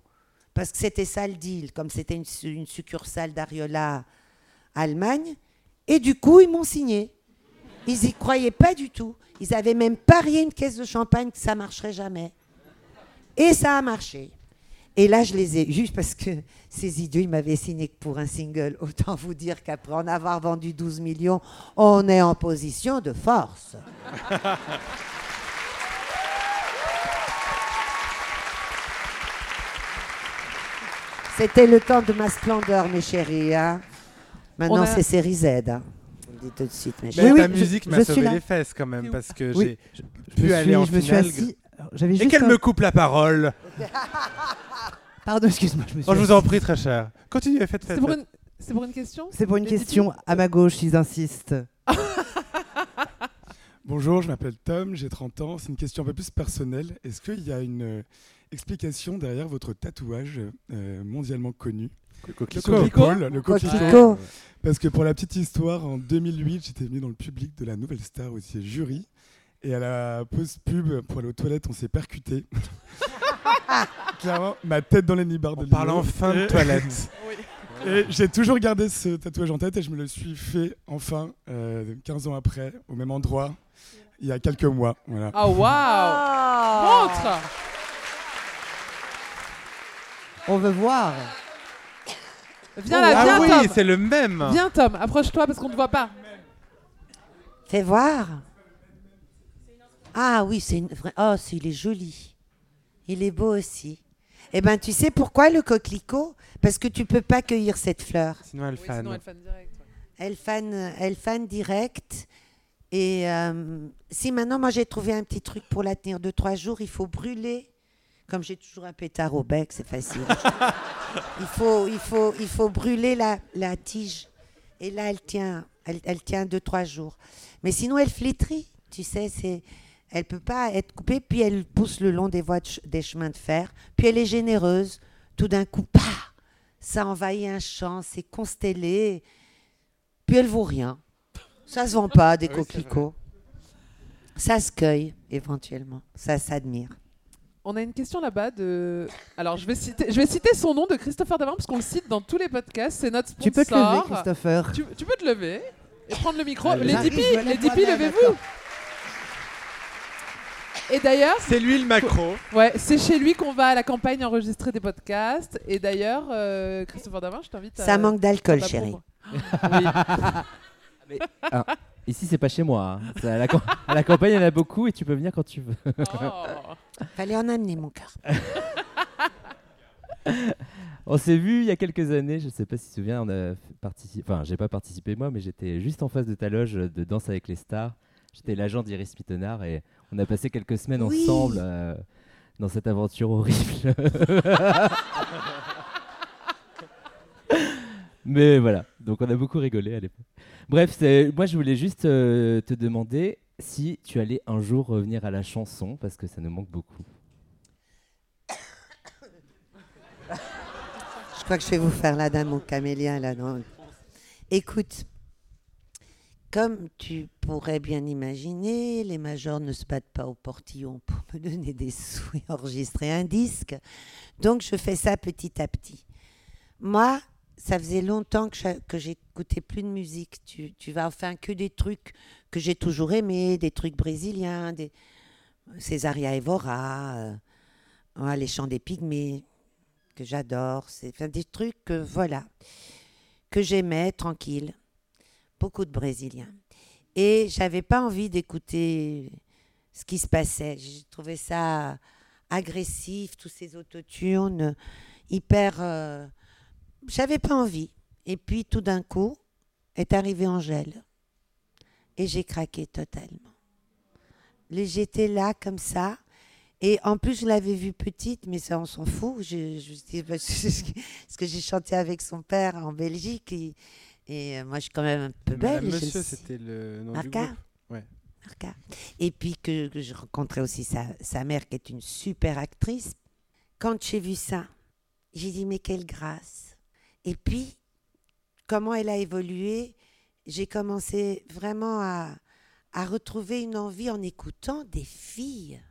Parce que c'était ça le deal, comme c'était une, une succursale d'Ariola Allemagne. Et du coup, ils m'ont signé. Ils n'y croyaient pas du tout. Ils avaient même parié une caisse de champagne que ça marcherait jamais. Et ça a marché. Et là, je les ai eus parce que ces idiots, ils m'avaient signé que pour un single. Autant vous dire qu'après en avoir vendu 12 millions, on est en position de force. C'était le temps de ma splendeur, mes chéris. hein. Maintenant, On a- c'est série Z. hein. Tout de suite, mes Mais. Oui, ta oui, musique m'a sauvé les fesses quand même parce que Oui, j'ai pu aller en je me suis finale. assis. Et qu'elle un- me coupe la parole. Pardon, excuse-moi. Je me suis Oh, je vous en prie, très cher. Continuez, faites, faites. C'est pour, une... c'est pour une question C'est pour une question à ma gauche, ils insistent. Bonjour, je m'appelle Tom, j'ai 30 ans. C'est une question un peu plus personnelle. Est-ce qu'il y a une euh, explication derrière votre tatouage euh, mondialement connu? Coquelicot. le coquelicot. Parce que pour la petite histoire, en 2008, j'étais venu dans le public de la Nouvelle Star où c'est jury. Et à la pause pub, pour aller aux toilettes, on s'est percuté. Clairement, ma tête dans les nibards de On parle enfin de Et- toilette. Et j'ai toujours gardé ce tatouage en tête et je me le suis fait enfin euh, 15 ans après, au même endroit, il y a quelques mois. Voilà. Ah waouh Montre On veut voir. Viens là, ah viens oui, Tom. c'est le même. Viens Tom, approche-toi parce qu'on ne te voit pas. Fais voir. Ah oui, c'est une vraie. Oh, c'est- il est joli. Il est beau aussi. Eh ben, tu sais pourquoi le coquelicot? Parce que tu peux pas cueillir cette fleur. Sinon elle Oui, fan. sinon elle fan direct. ouais. Elle fan, elle fan direct. Et euh, si maintenant, moi, j'ai trouvé un petit truc pour la tenir de trois jours, il faut brûler. Comme j'ai toujours un pétard au bec, c'est facile. il, faut, il, faut, il faut brûler la, la tige. Et là, elle tient, elle, elle tient deux, trois jours. Mais sinon, elle flétrit. Tu sais, c'est, elle peut pas être coupée. Puis elle pousse le long des voies de ch- des chemins de fer. Puis elle est généreuse. Tout d'un coup, ça envahit un champ. C'est constellé. Puis elle vaut rien. Ça se vend pas des oui, coquelicots. Ça se cueille éventuellement. Ça s'admire. On a une question là-bas de. Alors, je vais citer, je vais citer son nom de Christopher Davant parce qu'on le cite dans tous les podcasts. C'est notre sponsor. Tu peux te lever, Christopher. Tu, tu peux te lever et prendre le micro. Allez. les vais les levez-vous. Et d'ailleurs, C'est lui le macro. ouais, c'est chez lui qu'on va à la campagne enregistrer des podcasts. Et d'ailleurs, euh, Christopher Davant, je t'invite à. Ça manque d'alcool, chérie. promo. Oui. Mais, ah, ici, c'est pas chez moi. hein. C'est À, la, cam- à la campagne, il y en a beaucoup et tu peux venir quand tu veux. Oh. Fallait en amener mon cœur. On s'est vu il y a quelques années, je sais pas si tu te souviens, on a participé, enfin j'ai pas participé moi, mais j'étais juste en face de ta loge de Danse avec les stars. J'étais l'agent d'Iris Mittenard et on a passé quelques semaines Oui. ensemble euh, dans cette aventure horrible. mais voilà, donc on a beaucoup rigolé à l'époque. Bref, moi je voulais juste euh, te demander si tu allais un jour revenir à la chanson parce que ça nous manque beaucoup. Je crois que je vais vous faire la dame au camélien là. Écoute, comme tu pourrais bien imaginer, les majors ne se battent pas au portillon pour me donner des sous et enregistrer un disque. Donc je fais ça petit à petit. Moi, ça faisait longtemps que j'écoutais plus de musique. Tu, vas enfin que des trucs que j'ai toujours aimés, des trucs brésiliens, des Césaria Evora, euh, les chants des pygmées que j'adore. C'est enfin, des trucs que, voilà, que j'aimais, tranquille. Beaucoup de Brésiliens. Et j'avais pas envie d'écouter ce qui se passait. J'ai trouvé ça agressif, tous ces autotunes, hyper... euh, J'avais pas envie. Et puis tout d'un coup est arrivée Angèle. Et j'ai craqué totalement. J'étais là comme ça. Et en plus, je l'avais vue petite, mais ça, on s'en fout. Je, je, dis- parce que- j'ai chanté avec son père en Belgique. Et, et, euh, moi, je suis quand même un peu belle. Monsieur, c'était le nom du Marca. groupe. Ouais. Marca. Et puis que, que je rencontrais aussi sa, sa mère, qui est une super actrice. Quand j'ai vu ça, j'ai dit, mais quelle grâce. Et puis, comment elle a évolué, j'ai commencé vraiment à, à retrouver une envie en écoutant des filles,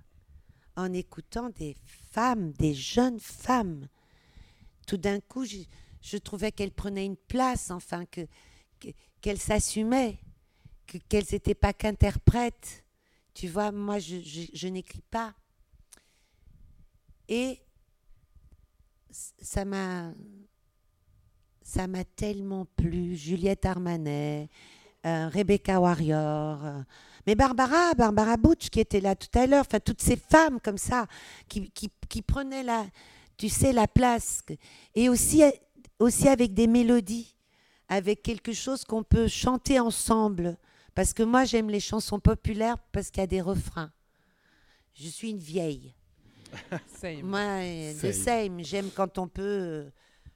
en écoutant des femmes, des jeunes femmes. Tout d'un coup, je, je trouvais qu'elles prenaient une place, enfin, que, que- qu'elles s'assumaient, que, qu'elles n'étaient pas qu'interprètes. Tu vois, moi, je, je- n'écris pas. Et ça m'a ça m'a tellement plu. Juliette Armanet, euh, Rebecca Warrior, euh, mais Barbara, Barbara Butch qui était là tout à l'heure, enfin toutes ces femmes comme ça qui, qui, qui prenaient la, tu sais, la place. Et aussi, aussi avec des mélodies, avec quelque chose qu'on peut chanter ensemble. Parce que moi, j'aime les chansons populaires parce qu'il y a des refrains. Je suis une vieille. Same. Moi, euh, Same. the same. J'aime quand on peut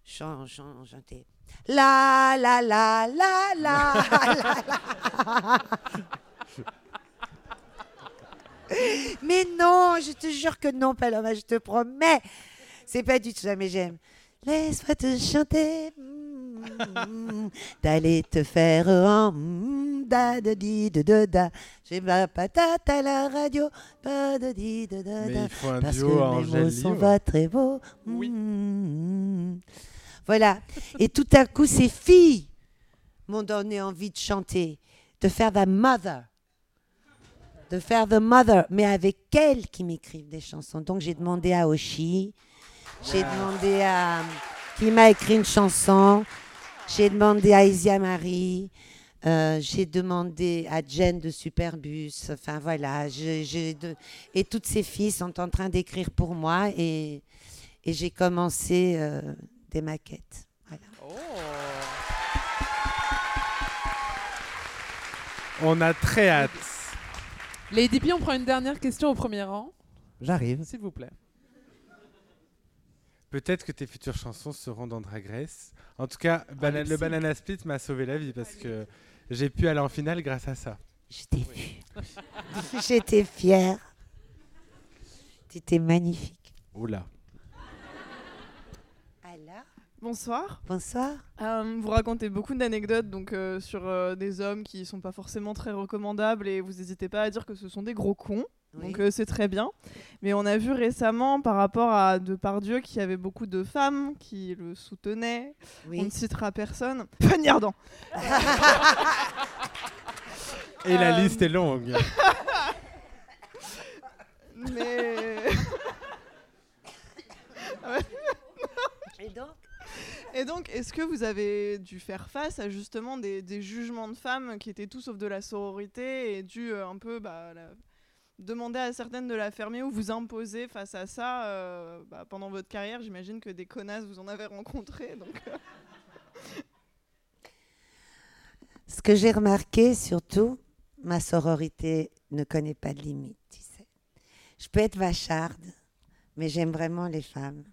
euh, chan- chan- chanter. La la la la la la la. Mais non, je te jure que non, Paloma, je te promets. C'est pas du tout ça, mais j'aime. Laisse-moi te chanter, mm, d'aller te faire en mm, da da di da da da. J'ai ma patate à la radio, pas de di da Mais da. il faut un Parce duo que mes mots sont pas très beaux. Mm. Voilà. Et tout à coup, ces filles m'ont donné envie de chanter, de faire The Mother. De faire The Mother, mais avec elles qui m'écrivent des chansons. Donc j'ai demandé à Oshi, j'ai demandé à, qui m'a écrit une chanson. J'ai demandé à Isia Marie. euh, j'ai demandé à Jen de Superbus. Enfin voilà, je- j'ai de- et toutes ces filles sont en train d'écrire pour moi et, et j'ai commencé euh, maquettes. Voilà. On a très hâte. Lady P, on prend une dernière question au premier rang. J'arrive. S'il vous plaît. Peut-être que tes futures chansons seront dans Drag Race. En tout cas, bana- le. Banana Split m'a sauvé la vie parce que j'ai pu aller en finale grâce à ça. J'étais J'étais fière. C'était magnifique. Oula. Bonsoir. Bonsoir. Euh, vous racontez beaucoup d'anecdotes donc euh, sur euh, des hommes qui sont pas forcément très recommandables et vous n'hésitez pas à dire que ce sont des gros cons. Donc Oui. euh, c'est très bien. Mais on a vu récemment par rapport à Depardieu qu'il y avait beaucoup de femmes qui le soutenaient. Oui. On ne citera personne. Fanny Ardant. Et la Euh, liste est longue. Mais Et donc? Et donc, est-ce que vous avez dû faire face à justement des, jugements de femmes qui étaient tout sauf de la sororité et dû euh, un peu bah, demander à certaines de la fermer ou vous imposer face à ça euh, bah, pendant votre carrière? J'imagine que des connasses vous en avez rencontré. Donc, euh, Ce que j'ai remarqué surtout, ma sororité ne connaît pas de limite, tu sais. Je peux être vacharde, mais j'aime vraiment les femmes.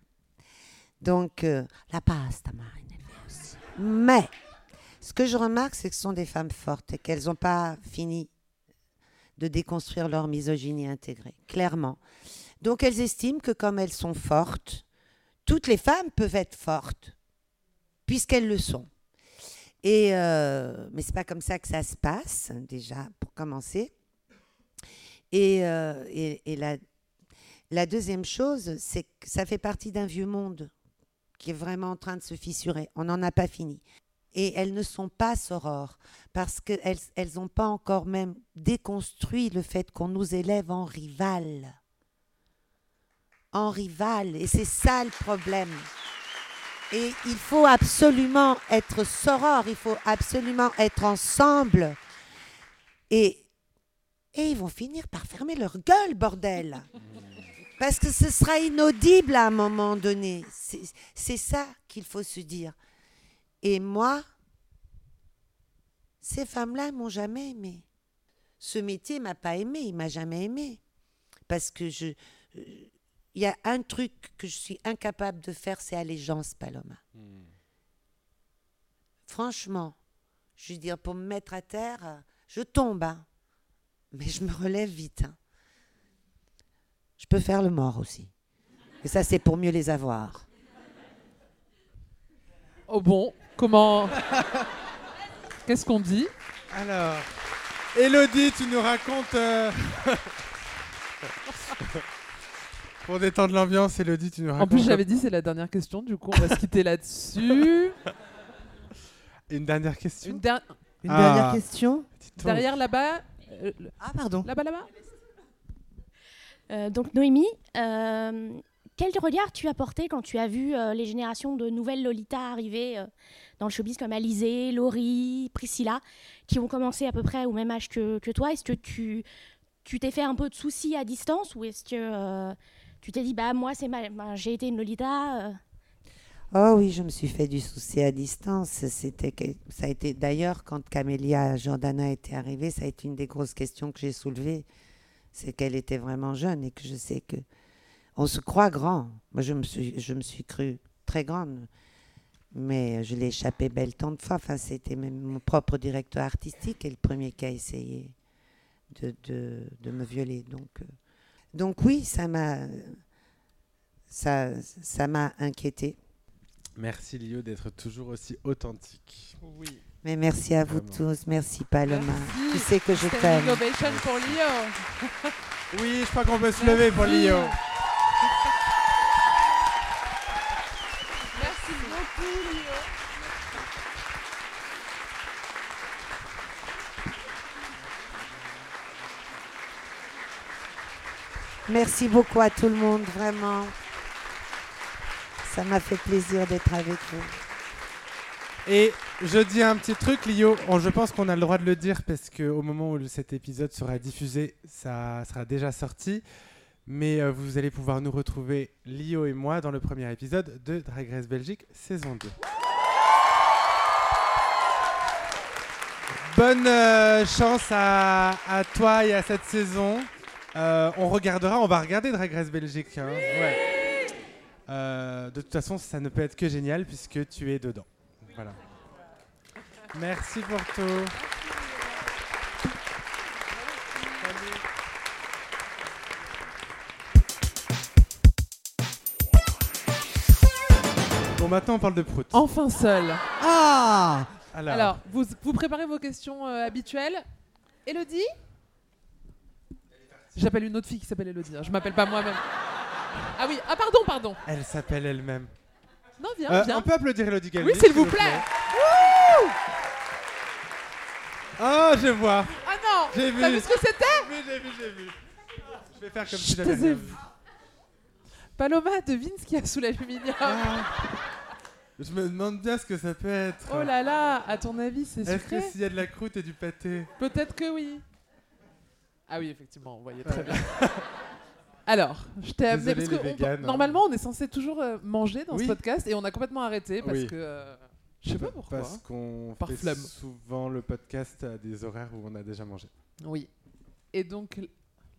Donc, euh, la pasta m'a énervée aussi. Mais, ce que je remarque, c'est que ce sont des femmes fortes et qu'elles n'ont pas fini de déconstruire leur misogynie intégrée, clairement. Donc, elles estiment que comme elles sont fortes, toutes les femmes peuvent être fortes, puisqu'elles le sont. Et euh, mais c'est pas comme ça que ça se passe déjà pour commencer. Et, euh, et, la deuxième chose, c'est que ça fait partie d'un vieux monde qui est vraiment en train de se fissurer. On n'en a pas fini. Et elles ne sont pas sorores parce qu'elles elles n'ont pas encore même déconstruit le fait qu'on nous élève en rival. En rival. Et c'est ça le problème. Et il faut absolument être soror, il faut absolument être ensemble. Et, et ils vont finir par fermer leur gueule, bordel. Parce que ce sera inaudible à un moment donné. C'est ça qu'il faut se dire. Et moi, ces femmes-là m'ont jamais aimé. Ce métier m'a pas aimé, il m'a jamais aimé. Parce que je, euh, il y a un truc que je suis incapable de faire, c'est allégeance, Paloma. Franchement, je veux dire, pour me mettre à terre, euh, je tombe, hein. mais je me relève vite. hein. Je peux faire le mort aussi. Et ça, c'est pour mieux les avoir. Oh bon, comment. Qu'est-ce qu'on dit? Alors, Elodie, tu nous racontes. euh, Pour détendre l'ambiance, Elodie, tu nous racontes. En plus, j'avais dit c'est la dernière question, du coup, on va se quitter là-dessus. Une dernière question? Une, der- Une Ah. dernière question? Derrière là-bas. euh, le- Ah, pardon. Là-bas, là-bas? Euh, donc Noémie, euh, quel regard tu as porté quand tu as vu euh, les générations de nouvelles Lolita arriver dans le showbiz comme Alizé, Laurie, Priscilla, qui ont commencé à peu près au même âge que, toi? Est-ce que tu t'es fait un peu de soucis à distance ou est-ce que tu t'es dit bah moi c'est ma, ma- j'ai été une Lolita Oh oui, je me suis fait du souci à distance. C'était ça a été d'ailleurs quand Camélia Jordana était arrivée, ça a été une des grosses questions que j'ai soulevées, c'est qu'elle était vraiment jeune et que je sais que on se croit grand. Moi, je me suis, je me suis crue très grande, mais je l'ai échappé belle tant de fois. Enfin, c'était même mon propre directeur artistique et le premier qui a essayé de, de, de me violer. Donc, euh, donc oui, ça m'a, ça, ça m'a inquiété. Merci Lio d'être toujours aussi authentique. Oui. Mais merci à vous Vraiment. tous. Merci Paloma. Merci. Tu sais que je t'aime. pour Lio. Oui, je crois qu'on peut se lever pour Lio. Merci beaucoup, Lio. Merci beaucoup à tout le monde, vraiment. Ça m'a fait plaisir d'être avec vous. Et je dis un petit truc, Lio. je pense qu'on a le droit de le dire parce qu'au moment où cet épisode sera diffusé, ça sera déjà sorti. Mais euh, vous allez pouvoir nous retrouver, Lio et moi, dans le premier épisode de Drag Race Belgique saison 2. Bonne euh, chance à, toi et à cette saison. Euh, on regardera, on va regarder Drag Race Belgique. hein. De toute façon, ça ne peut être que génial puisque tu es dedans. Voilà. Merci pour tout. Bon, maintenant on parle de prout. Enfin seul. Ah Alors, Alors, vous, vous préparez vos questions euh, habituelles. Elodie? J'appelle une autre fille qui s'appelle Elodie. hein. Je m'appelle pas moi-même. Ah oui, ah pardon, pardon. elle s'appelle elle-même. Non, viens, Euh, viens. on peut applaudir Elodie Galli Oui, s'il vous plaît. Oh, je vois. Ah non J'ai vu. T'as vu ce que c'était Oui, j'ai vu, j'ai vu. Je vais faire comme si j'avais rien vu. vu. Paloma, devine ce qu'il y a sous l'aluminium. Je me demande bien ce que ça peut être. Oh là là, à ton avis, c'est Est-ce sucré que s'il y a de la croûte et du pâté? Peut-être que oui. Ah oui, effectivement, vous voyez très bien. Alors, je t'ai amené parce que les on- véganes, hein. normalement on est censé toujours euh, manger dans Oui. ce podcast et on a complètement arrêté parce Oui. que euh, je sais pas pourquoi. Parce qu'on Par fait flemme. souvent le podcast à des horaires où on a déjà mangé. Oui. Et donc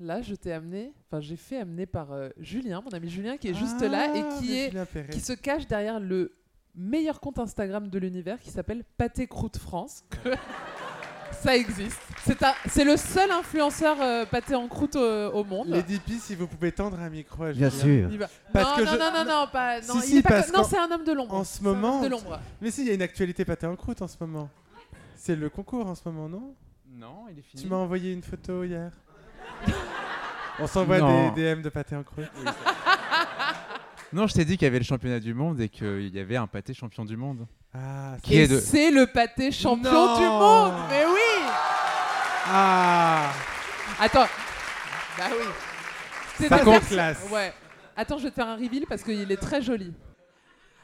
là, je t'ai amené, enfin j'ai fait amener par euh, Julien, mon ami Julien qui est juste là et Ah, qui mais est qui se cache derrière le meilleur compte Instagram de l'univers qui s'appelle Pâté Croûte France. que Ça existe. C'est le seul influenceur euh, pâté en croûte au, au monde. Lady P, si vous pouvez tendre un micro à Bien sûr. Il va- Parce non, que non, je- non, non, non, pas. Non, si, c'est un homme de l'ombre. En ce moment. de l'ombre. Mais si, il y a une actualité pâté en croûte en ce moment. C'est le concours en ce moment, non? Non, il est fini. Tu m'as envoyé une photo hier. On s'envoie Non. des DM de pâté en croûte. Non, je t'ai dit qu'il y avait le championnat du monde et qu'il y avait un pâté champion du monde. Ah, de... c'est le pâté champion Non. du monde. Mais oui. Ah Attends. Bah oui. C'est Ça compte classe. Ouais. Attends, je vais te faire un reveal parce qu'il est très joli.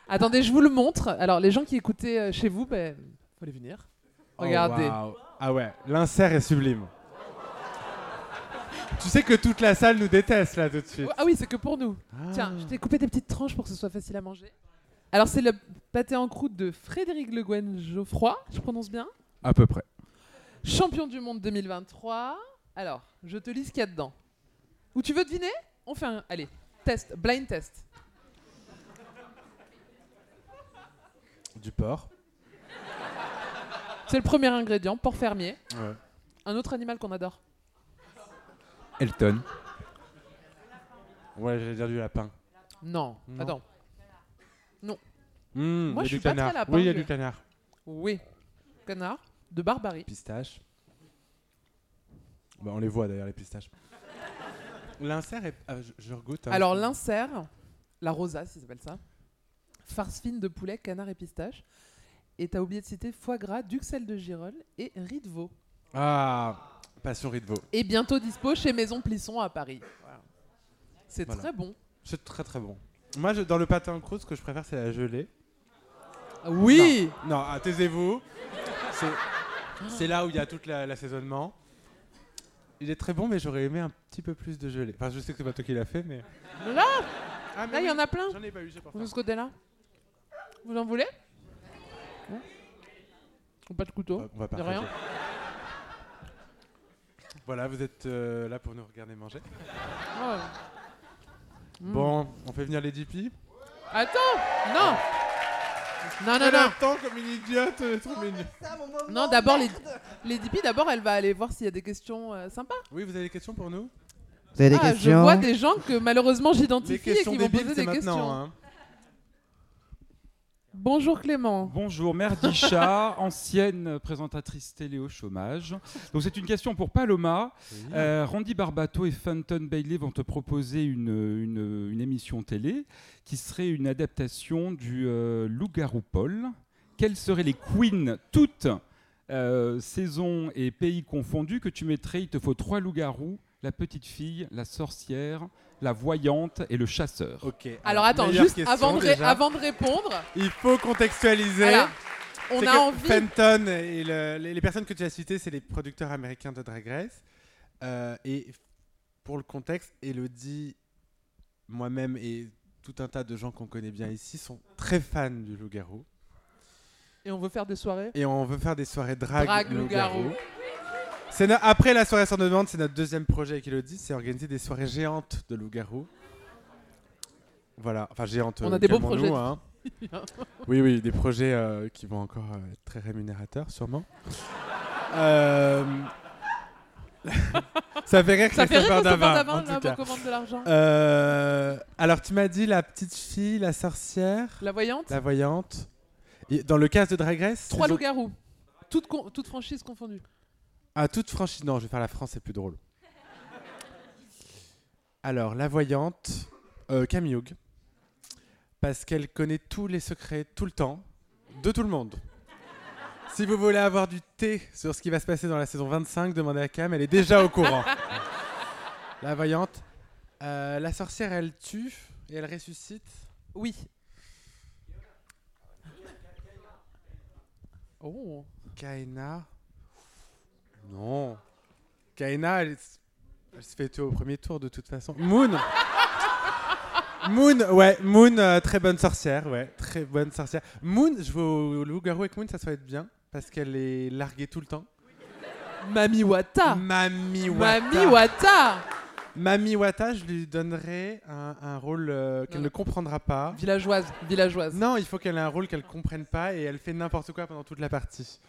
Attendez, je vous le montre. Alors, les gens qui écoutaient euh, chez vous, ben, faut les venir. Regardez. Oh, waouh. Ah ouais, l'insert est sublime. tu sais que toute la salle nous déteste là tout de suite. Ah oui, c'est que pour nous. Tiens, je t'ai coupé des petites tranches pour que ce soit facile à manger. Alors, c'est le pâté en croûte de Frédéric Le Guen Geoffroy, je prononce bien? À peu près. Champion du monde 2023. Alors, je te lis ce qu'il y a dedans. Ou tu veux deviner? On fait un. Allez, test, blind test. Du porc. C'est le premier ingrédient, porc fermier. Ouais. Un autre animal qu'on adore. Elton. Ouais, j'allais dire du lapin. Non, Non. attends. Non. Mmh, Moi, il y je suis du pas canard. très lapin. Oui, il y a je- du canard. Oui. Canard. De barbarie. Pistache. Bah, on les voit d'ailleurs, les pistaches. L'insert est. ah, je, je regoute. hein. Alors, l'insert, la rosace, ils appellent ça. Farce fine de poulet, canard et pistache. Et t'as oublié de citer foie gras, duxelles de girole et riz de veau. Ah, passion riz de veau. Et bientôt dispo chez Maison Plisson à Paris. Voilà. C'est Voilà. très bon. C'est très très bon. Moi, je- dans le pâté en croûte, ce que je préfère, c'est la gelée. Oui Non, non, ah, taisez-vous. C'est- C'est là où il y a tout la- l'assaisonnement. Il est très bon, mais j'aurais aimé un petit peu plus de gelée. Enfin, je sais que c'est pas toi qui l'as fait, mais. Là Ah, mais Là, il y en a plein. J'en ai pas eu, j'ai pas De ce côté-là Vous en voulez Ou Pas de couteau On va de partager. rien Voilà, vous êtes euh, là pour nous regarder manger. Oh. Mm. Bon, on fait venir les DP. Attends Non Non, non, Elle non attend comme une idiote, elle est trop mignonne. Non, d'abord, les, les DP, d'abord, elle va aller voir s'il y a des questions euh, sympas. Oui, vous avez des questions pour nous? Vous avez des ah, questions? Je vois des gens que malheureusement j'identifie et questions qui vont débiles, poser c'est des questions. maintenant. hein. Bonjour Clément. Bonjour, Mère Disha, ancienne présentatrice télé au chômage. Donc c'est une question pour Paloma. Euh, Randy Barbato et Fenton Bailey vont te proposer une, une- une émission télé qui serait une adaptation du euh, Loup-garou Paul. Quelles seraient les queens, toutes euh, saisons et pays confondus, que tu mettrais? Il te faut trois loups-garous la petite fille, la sorcière, la voyante et le chasseur. Ok. Alors attends, meilleure juste question, avant de, ré- déjà. avant de répondre, Il faut contextualiser. Voilà. On a que envie- Fenton et le- les, les personnes que tu as citées, c'est les producteurs américains de Drag Race. Euh, et pour le contexte, Elodie, moi-même et tout un tas de gens qu'on connaît bien ici sont très fans du loup-garou. et on veut faire des soirées. Et on veut faire des soirées drag, Drag loup-garou. loup-garou. C'est no- après la soirée sans demande, c'est notre deuxième projet avec Elodie, c'est organiser des soirées géantes de loup-garou. Voilà, enfin géantes. On euh, a des beaux projets. hein. oui, oui, des projets euh, qui vont encore euh, être très rémunérateurs, sûrement. Euh, Ça fait rire Ça fait rire vous commande de l'argent. Euh, alors, tu m'as dit la petite fille, la sorcière. La voyante La voyante. Et dans le cas de Drag Race Trois loups-garous. Toutes, toutes franchises confondues. Ah, toute franchise. Non, je vais faire la France, c'est plus drôle. Alors, la voyante, euh, Camille parce qu'elle connaît tous les secrets tout le temps, de tout le monde. Si vous voulez avoir du thé sur ce qui va se passer dans la saison 25, demandez à Cam, elle est déjà au courant. la voyante. Euh, la sorcière, elle tue et elle ressuscite. Oui. Oh. Kaina. Non. Kaina, elle, elle se fait tuer au premier tour de toute façon. Moon. Moon, ouais, Moon, euh, très bonne sorcière, ouais, très bonne sorcière. Moon, je vais au loup-garou avec Moon, ça, va être bien, parce qu'elle est larguée tout le temps. Mami Wata. Mami Wata. Mami Wata. Mami Wata, je lui donnerai un, un rôle euh, qu'elle ne comprendra pas. Villageoise, villageoise. Non, il faut qu'elle ait un rôle qu'elle comprenne pas et elle fait n'importe quoi pendant toute la partie.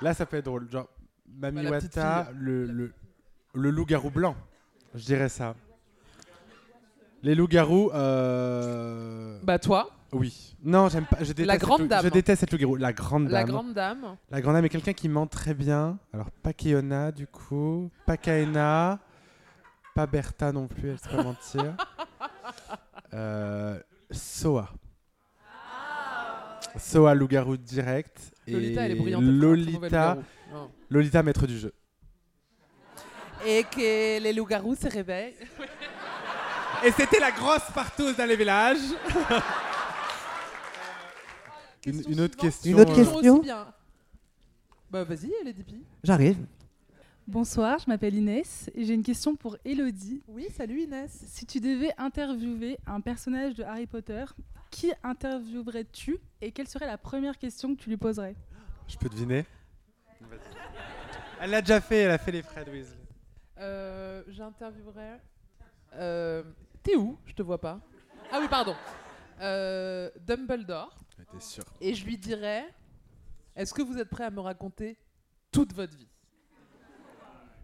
Là, ça peut être drôle. Genre, Mami Bah, Wata, le, le, le loup-garou blanc. Je dirais ça. Les loups-garous. Euh... Bah toi. Oui. Non, j'aime pas. Je déteste La grande dame. Je déteste cette loup-garou. La grande dame. La grande dame. La grande dame est quelqu'un qui ment très bien. Alors, pas Keona, du coup. Pas Kaena. Pas Bertha non plus, elle sait pas mentir. Euh, Soa. Soa, loup-garou direct. Lolita, elle est brillante, elle Lolita, maître du jeu. Et que les loups-garous se réveillent. Et c'était la grosse partouze dans les villages. une, une autre question. Une autre euh, question Aussi bien. Bah vas-y, Lady Pi. J'arrive. Bonsoir, je m'appelle Inès et j'ai une question pour Elodie. Oui, salut Inès. Si tu devais interviewer un personnage de Harry Potter, qui interviewerais-tu et quelle serait la première question que tu lui poserais? Je peux deviner? Elle l'a déjà fait, elle a fait les Fred Weasley. Euh, J'interviewerai. Euh, T'es où? Je te vois pas. Ah oui, pardon. Euh, Dumbledore. T'es sûr Et je lui dirais Est-ce que vous êtes prêt à me raconter toute votre vie?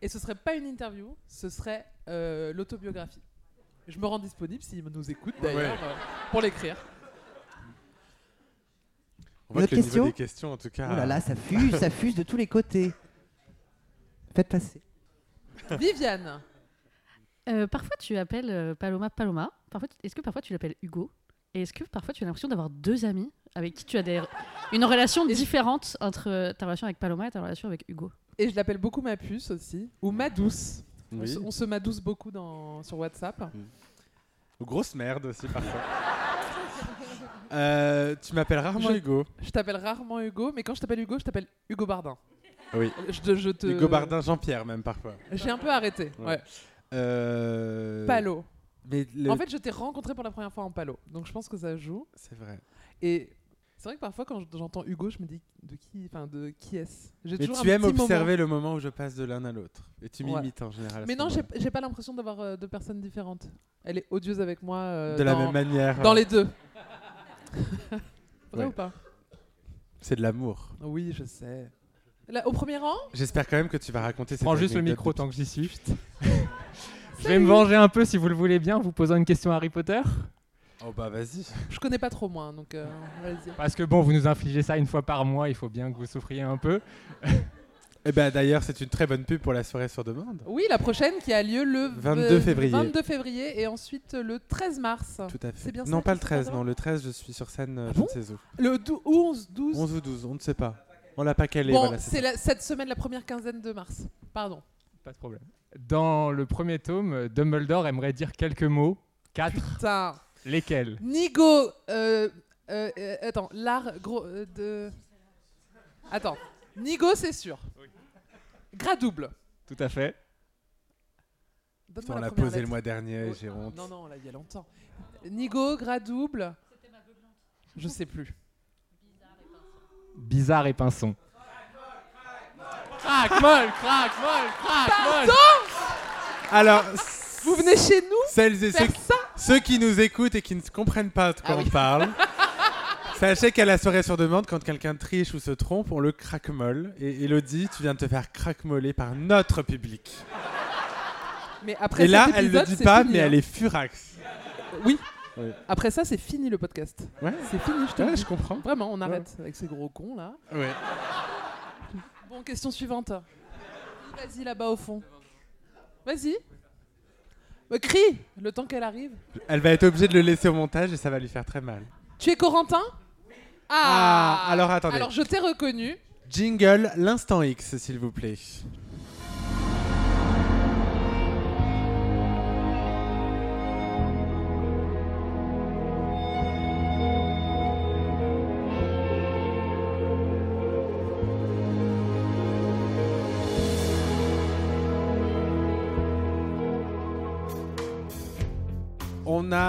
Et ce serait pas une interview, ce serait euh, l'autobiographie. Je me rends disponible s'il nous écoute d'ailleurs Ouais. euh, pour l'écrire. Une autre question des questions, en tout cas. Oh là là, ça fuse, ça fuse de tous les côtés. Faites passer. Viviane. Euh, parfois, tu appelles euh, Paloma Paloma. Parfois, tu- est-ce que parfois tu l'appelles Hugo? Et est-ce que parfois tu as l'impression d'avoir deux amis avec qui tu as des, une relation différente entre ta relation avec Paloma et ta relation avec Hugo? Et je l'appelle beaucoup ma puce aussi, ou ma douce. On, se, on se madouce beaucoup dans, sur WhatsApp. Ou grosse merde aussi, parfois. Euh, tu m'appelles rarement Je- Hugo. Je t'appelle rarement Hugo, mais quand je t'appelle Hugo, je t'appelle Hugo Bardin. Oui. Je te- je te- Hugo Bardin, Jean-Pierre, même parfois. J'ai un peu arrêté. Ouais. Euh, Palo. Mais le- En fait, je t'ai rencontré pour la première fois en palo, donc je pense que ça joue. C'est vrai. Et c'est vrai que parfois, quand j'entends Hugo, je me dis de qui, enfin de qui est-ce? Mais toujours tu un aimes observer moment. le moment où je passe de l'un à l'autre. Et tu Ouais. m'imites en général. Mais non, j'ai pas l'impression d'avoir euh, deux personnes différentes. Elle est odieuse avec moi. euh, De la dans- même manière, Dans les deux. Vrai Ouais. ou pas? C'est de l'amour. Oui, je sais. Là, au premier rang? J'espère quand même que tu vas raconter cette Prends juste le micro de- tant que j'y suis. Je vais me venger un peu si vous le voulez bien en vous posant une question Harry Potter. Oh bah vas-y. Je connais pas trop moi, donc euh, vas-y. Parce que bon, vous nous infligez ça une fois par mois, il faut bien que vous souffriez un peu. Eh ben d'ailleurs, c'est une très bonne pub pour la soirée sur demande. Oui, la prochaine qui a lieu le 22 février. 22 février et ensuite le 13 mars. Tout à fait. C'est bien non, ça, pas le Christophe 13, Adrien non, le 13, je suis sur scène, euh, Ah je bon ne sais où. Le dou- 11, 12 11 ou 12, on ne sait pas. On l'a pas calé. Bon, voilà, c'est cette semaine, la première quinzaine de mars. Pardon. Pas de problème. Dans le premier tome, Dumbledore aimerait dire quelques mots. Quatre. Putain. Lesquels Nigo. euh, euh, euh, attends, l'art gros euh, de. Attends. Nigo, c'est sûr. Gras double. Tout à fait. On la posé le mois dernier, Oh, j'ai honte. Non, non, là, il y a longtemps. Nigo, gras double. Je sais plus. Bizarre et pinson. Crac, molle, crac, molle, crac, molle. Pardon Alors, Vous venez chez nous celles et faire ceux, ça ceux qui nous écoutent et qui ne comprennent pas de quoi Ah on oui. parle, sachez qu'à la soirée sur demande, quand quelqu'un triche ou se trompe, on le craque-molle. Et Elodie, tu viens de te faire craque-moller par notre public. Mais après et là, elle ne le dit pas, fini, mais hein. elle est furax. Oui. Ouais. Après ça, c'est fini le podcast. Ouais. C'est fini, je te Ouais, je comprends. Vraiment, on arrête avec ces gros cons là. Ouais. Bon, question suivante. Vas-y là-bas au fond. Vas-y. Bah, crie le temps qu'elle arrive. Elle va être obligée de le laisser au montage et ça va lui faire très mal. Tu es Corentin? Ah, alors attendez. Alors je t'ai reconnu. Jingle, l'instant X, s'il vous plaît.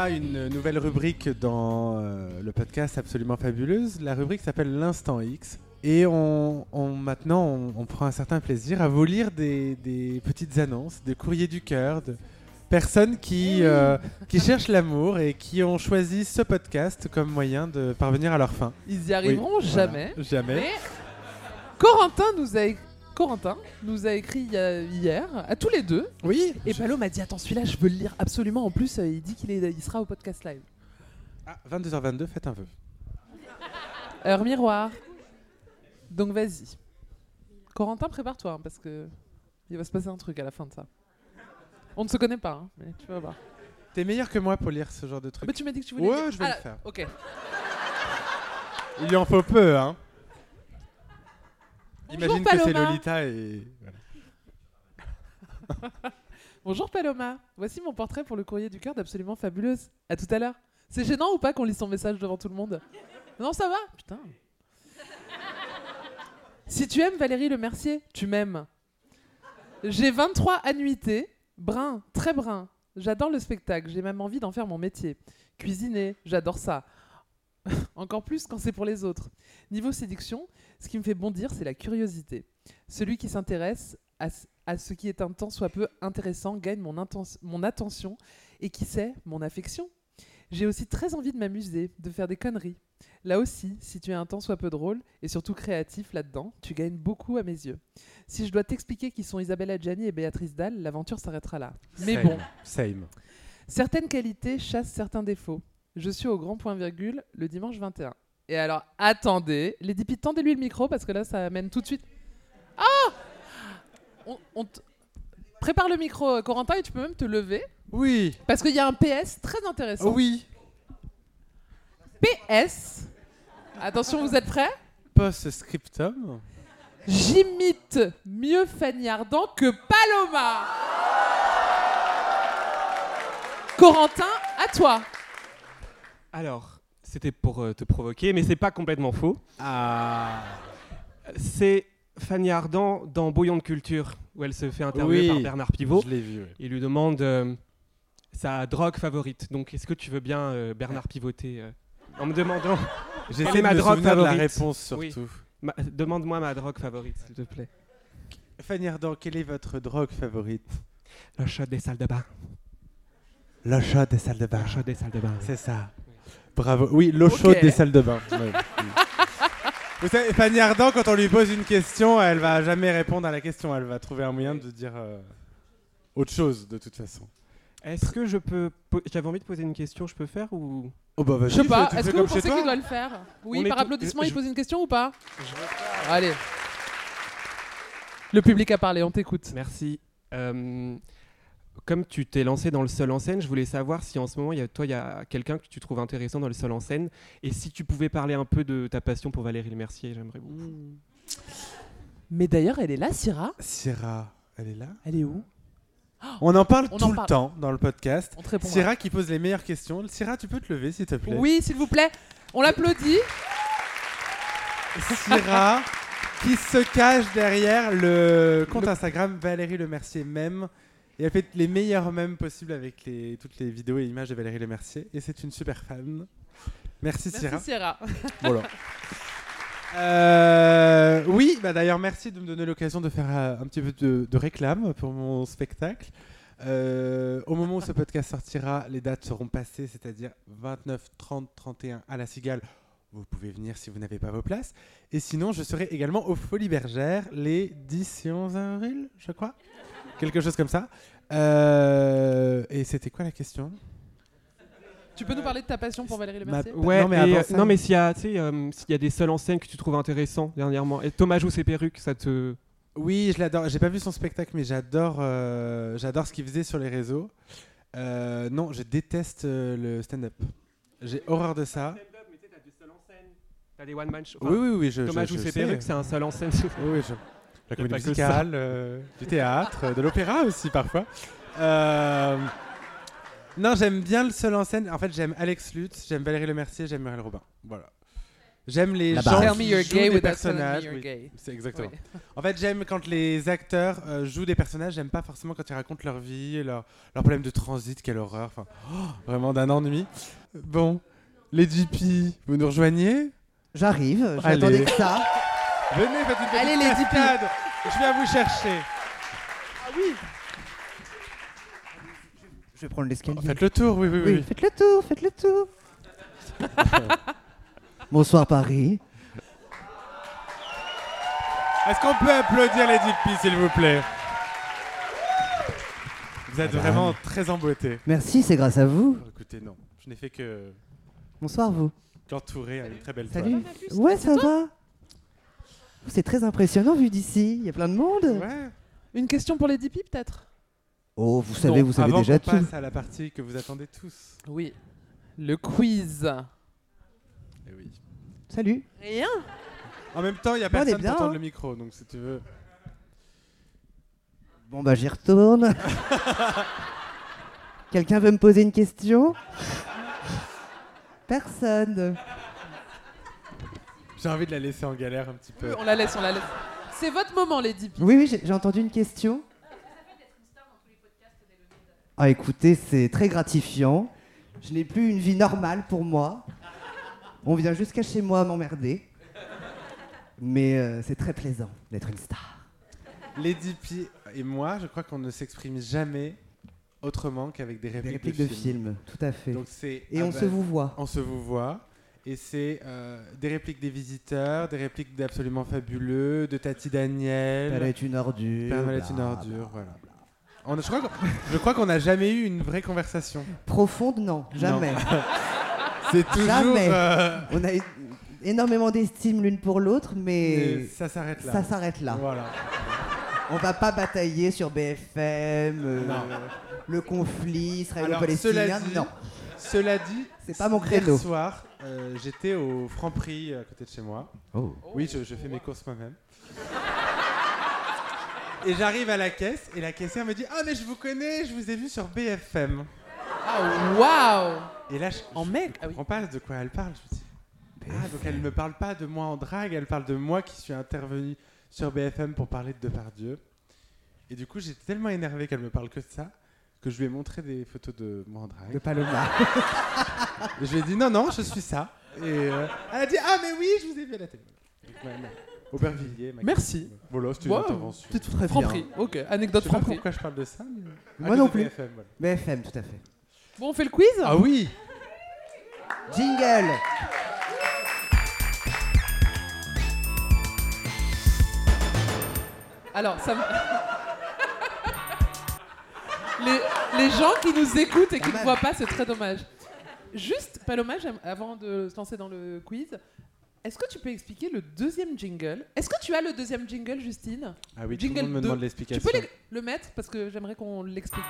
A une nouvelle rubrique dans euh, le podcast absolument fabuleuse. La rubrique s'appelle l'instant X. Et on, on- maintenant, on, on prend un certain plaisir à vous lire des, des petites annonces, de courriers du cœur, de personnes qui, euh, qui cherchent l'amour et qui ont choisi ce podcast comme moyen de parvenir à leur fin. Ils y arriveront Oui, voilà. jamais. Jamais. Mais Corentin nous a, Corentin nous a écrit euh, hier, à tous les deux. Oui. Et Palo m'a dit Attends, celui-là, je veux le lire absolument. En plus, euh, il dit qu'il est, il sera au podcast live. Ah, 22h22, faites un vœu. Heure miroir. Donc vas-y. Corentin, prépare-toi, hein, parce que il va se passer un truc à la fin de ça. On ne se connaît pas, hein, mais tu vas voir. T'es meilleur que moi pour lire ce genre de truc. Mais tu m'as dit que tu voulais. Ouais, lire. je vais Ah, le faire. Ok. Il en faut peu, hein. Bonjour, Imagine que c'est Paloma. Lolita et. voilà. Bonjour Paloma. Voici mon portrait pour le courrier du cœur d'absolument fabuleuse. À tout à l'heure. C'est gênant ou pas qu'on lit son message devant tout le monde? Non, ça va Putain. Si tu aimes Valérie Le Mercier, tu m'aimes. J'ai 23 annuités, brun, très brun. J'adore le spectacle, j'ai même envie d'en faire mon métier. Cuisiner, j'adore ça. Encore plus quand c'est pour les autres. Niveau séduction, ce qui me fait bondir, c'est la curiosité. Celui qui s'intéresse à, ce- à ce qui est un tant soit peu intéressant gagne mon, attention et qui sait, mon affection. J'ai aussi très envie de m'amuser, de faire des conneries. Là aussi, si tu es un tant soit peu drôle et surtout créatif là-dedans, tu gagnes beaucoup à mes yeux. Si je dois t'expliquer qui sont Isabelle Adjani et Béatrice Dalle, l'aventure s'arrêtera là. Mais Same. bon, Same. Certaines qualités chassent certains défauts. Je suis au grand point virgule le dimanche 21. Et alors, attendez, Lady Pete, tendez-lui le micro parce que là, ça amène tout de suite. Ah on, Prépare le micro, euh, Corentin, et tu peux même te lever. Oui. Parce qu'il y a un PS très intéressant. Oui. PS. Attention, vous êtes prêts? Post-scriptum. J'imite mieux Fanny Ardant que Paloma. Corentin, à toi. Alors, c'était pour euh, te provoquer, mais c'est pas complètement faux. Ah. C'est Fanny Ardant dans Bouillon de culture, où elle se fait interviewer Oui, par Bernard Pivot. je l'ai vu, oui. Il lui demande euh, sa drogue favorite. Donc, est-ce que tu veux bien, euh, Bernard, pivoter euh, en me demandant J'essaie de ma me drogue souvenir de la favorite réponse, Oui. surtout. Ma- Demande-moi ma drogue favorite, s'il te plaît. Fanny Ardant, quelle est votre drogue favorite? Le chat des salles de bain. L'eau chaude des salles de bain. Le chat des salles de bain. C'est ça. Bravo. Oui, l'eau chaude des salles de bain. Ouais. Vous savez, Fanny Ardant, quand on lui pose une question, elle va jamais répondre à la question. Elle va trouver un moyen de dire euh, autre chose, de toute façon. Est-ce que je peux. J'avais envie de poser une question, je peux faire ou? Oh bah vas-y, Je sais pas, est-ce fais que vous comme chez pensez toi. qu'il doit le faire? Oui, On par applaudissement, je- il pose une question ou pas? Je- Allez. Le public a parlé, on t'écoute. Merci. Euh, comme tu t'es lancé dans le seul en scène, je voulais savoir si en ce moment, il y a, toi, il y a quelqu'un que tu trouves intéressant dans le seul en scène. Et si tu pouvais parler un peu de ta passion pour Valérie Le Mercier, j'aimerais beaucoup. Mais d'ailleurs, elle est là, Syrah? Syrah, elle est là? Elle est où? On en parle On tout en le temps dans le podcast. Syrah qui pose les meilleures questions. Syrah, tu peux te lever s'il te plaît? Oui, s'il vous plaît. On l'applaudit. Syrah qui se cache derrière le compte Instagram Valérie Le Mercier même. Et elle fait les meilleurs mèmes possibles avec les, toutes les vidéos et images de Valérie Le Mercier. Et c'est une super fan. Merci, Merci, Syrah. Syrah. Voilà. Euh, oui, bah d'ailleurs, merci de me donner l'occasion de faire euh, un petit peu de, de réclame pour mon spectacle. Euh, au moment où ce podcast sortira, les dates seront passées, c'est-à-dire 29, 30, 31 à la Cigale. Vous pouvez venir si vous n'avez pas vos places. Et sinon, je serai également aux Folies Bergères les 10 et 11 avril, je crois. Quelque chose comme ça. Euh, et c'était quoi la question? Tu peux nous parler de ta passion pour Valérie Le Ma- Mercier? Ouais, Non, mais et, avant euh, ça- non, mais s'il y, a, euh, s'il y a des seuls en scène que tu trouves intéressants dernièrement, et Thomas joue ses perruques, ça te. Oui, je l'adore. J'ai pas vu son spectacle, mais j'adore, euh, j'adore ce qu'il faisait sur les réseaux. Euh, non, je déteste euh, le stand-up. J'ai horreur de ça. T'as des one man show. Oui, oui, oui. Je, Thomas je- joue je ses sais. perruques, c'est un seul en scène. Oui, oui, je- La comédie musicale, euh, du théâtre, de l'opéra aussi parfois. Euh, Non, j'aime bien le seul en scène. En fait, j'aime Alex Lutz, j'aime Valérie Le Mercier, j'aime Muriel Robin. Voilà. J'aime les gens. Tell qui you're jouent gay des personnages. you're oui. gay. C'est exactement. Oui. En fait, j'aime quand les acteurs euh, jouent des personnages. J'aime pas forcément quand ils racontent leur vie, leur, leur problème de transit, quelle horreur. Enfin, oh, vraiment d'un ennui. Bon, les GP, vous nous rejoignez? J'arrive, j'attendais que ça. Venez, faites une petite Allez, les cascade. Je viens vous chercher. Ah oui. Je vais prendre l'escalier. Faites le tour, oui, oui, oui. Faites le tour, faites le tour. Bonsoir Paris. Est-ce qu'on peut applaudir les GP, s'il vous plaît? Vous êtes Madame. vraiment très en beauté. Merci, c'est grâce à vous. Oh, écoutez, non, je n'ai fait que Bonsoir vous. qu'entourer à une très belle Salut. toile. Ouais, ça va. C'est très impressionnant vu d'ici. Il y a plein de monde. Ouais. Une question pour les DP peut-être? Oh, vous savez, vous savez avant déjà tout. passe à la partie que vous attendez tous. Oui. Le quiz. Eh oui. Salut. Rien. En même temps, il n'y a on personne bien, pour tendre hein. le micro, donc si tu veux. Bon bah j'y retourne. Quelqu'un veut me poser une question? Personne. J'ai envie de la laisser en galère un petit peu. On la laisse, on la laisse. C'est votre moment les DP. Oui, oui, j'ai entendu une question. Ah écoutez, c'est très gratifiant. Je n'ai plus une vie normale pour moi. On vient jusqu'à chez moi m'emmerder. Mais euh, c'est très plaisant d'être une star. Lady P et moi, je crois qu'on ne s'exprime jamais autrement qu'avec des répliques, répliques de films, tout à fait. Donc Et ah on bah, se vous voit. On se vous voit. Et c'est euh, des répliques des visiteurs, des répliques d'absolument fabuleux, de Tati Daniel. Père est une ordure, Noël est une ordure, voilà. On je crois qu'on- qu'on n'a jamais eu une vraie conversation. Profonde, non, jamais. C'est toujours. Jamais. euh, On a eu énormément d'estime l'une pour l'autre, mais, Mais ça s'arrête là. Ça s'arrête là. Voilà. On va pas batailler sur BFM, euh, Non. le conflit israélo-palestinien. cela dit, Non. Cela dit, C'est pas mon hier créneau. soir, euh, j'étais au Franprix à côté de chez moi. Oh. Oui, je, je fais mes courses moi-même. Et j'arrive à la caisse et la caissière me dit Ah, mais je vous connais, je vous ai vu sur BFM. Ah waouh Et là, je, En je mec, comprends pas de quoi elle parle. Je me dis Ah, donc elle ne me parle pas de moi en drague, elle parle de moi qui suis intervenu sur BFM pour parler de Depardieu. Et du coup, j'étais tellement énervé qu'elle me parle que de ça que je lui ai montré des photos de moi en drague. De Paloma. et je lui ai dit non, non, je suis ça. Et euh, elle a dit ah, mais oui, je vous ai vu à la télé. Aubervilliers. Merci. Voilà, c'était une intervention. Petite Très Franprix, ok, anecdote Je sais pas Franprix. pourquoi je parle de ça. mais- Moi non plus. BFM, voilà. BFM, tout à fait. Bon, on fait le quiz Ah oui Jingle Alors, ça me- les, les gens qui nous écoutent et qui ne voient pas, c'est très dommage. Juste, Paloma, avant de se lancer dans le quiz, est-ce que tu peux expliquer le deuxième jingle? Est-ce que tu as le deuxième jingle, Justine? Ah oui, tout le jingle monde me 2. demande l'explication. Tu peux le mettre parce que j'aimerais qu'on l'explique.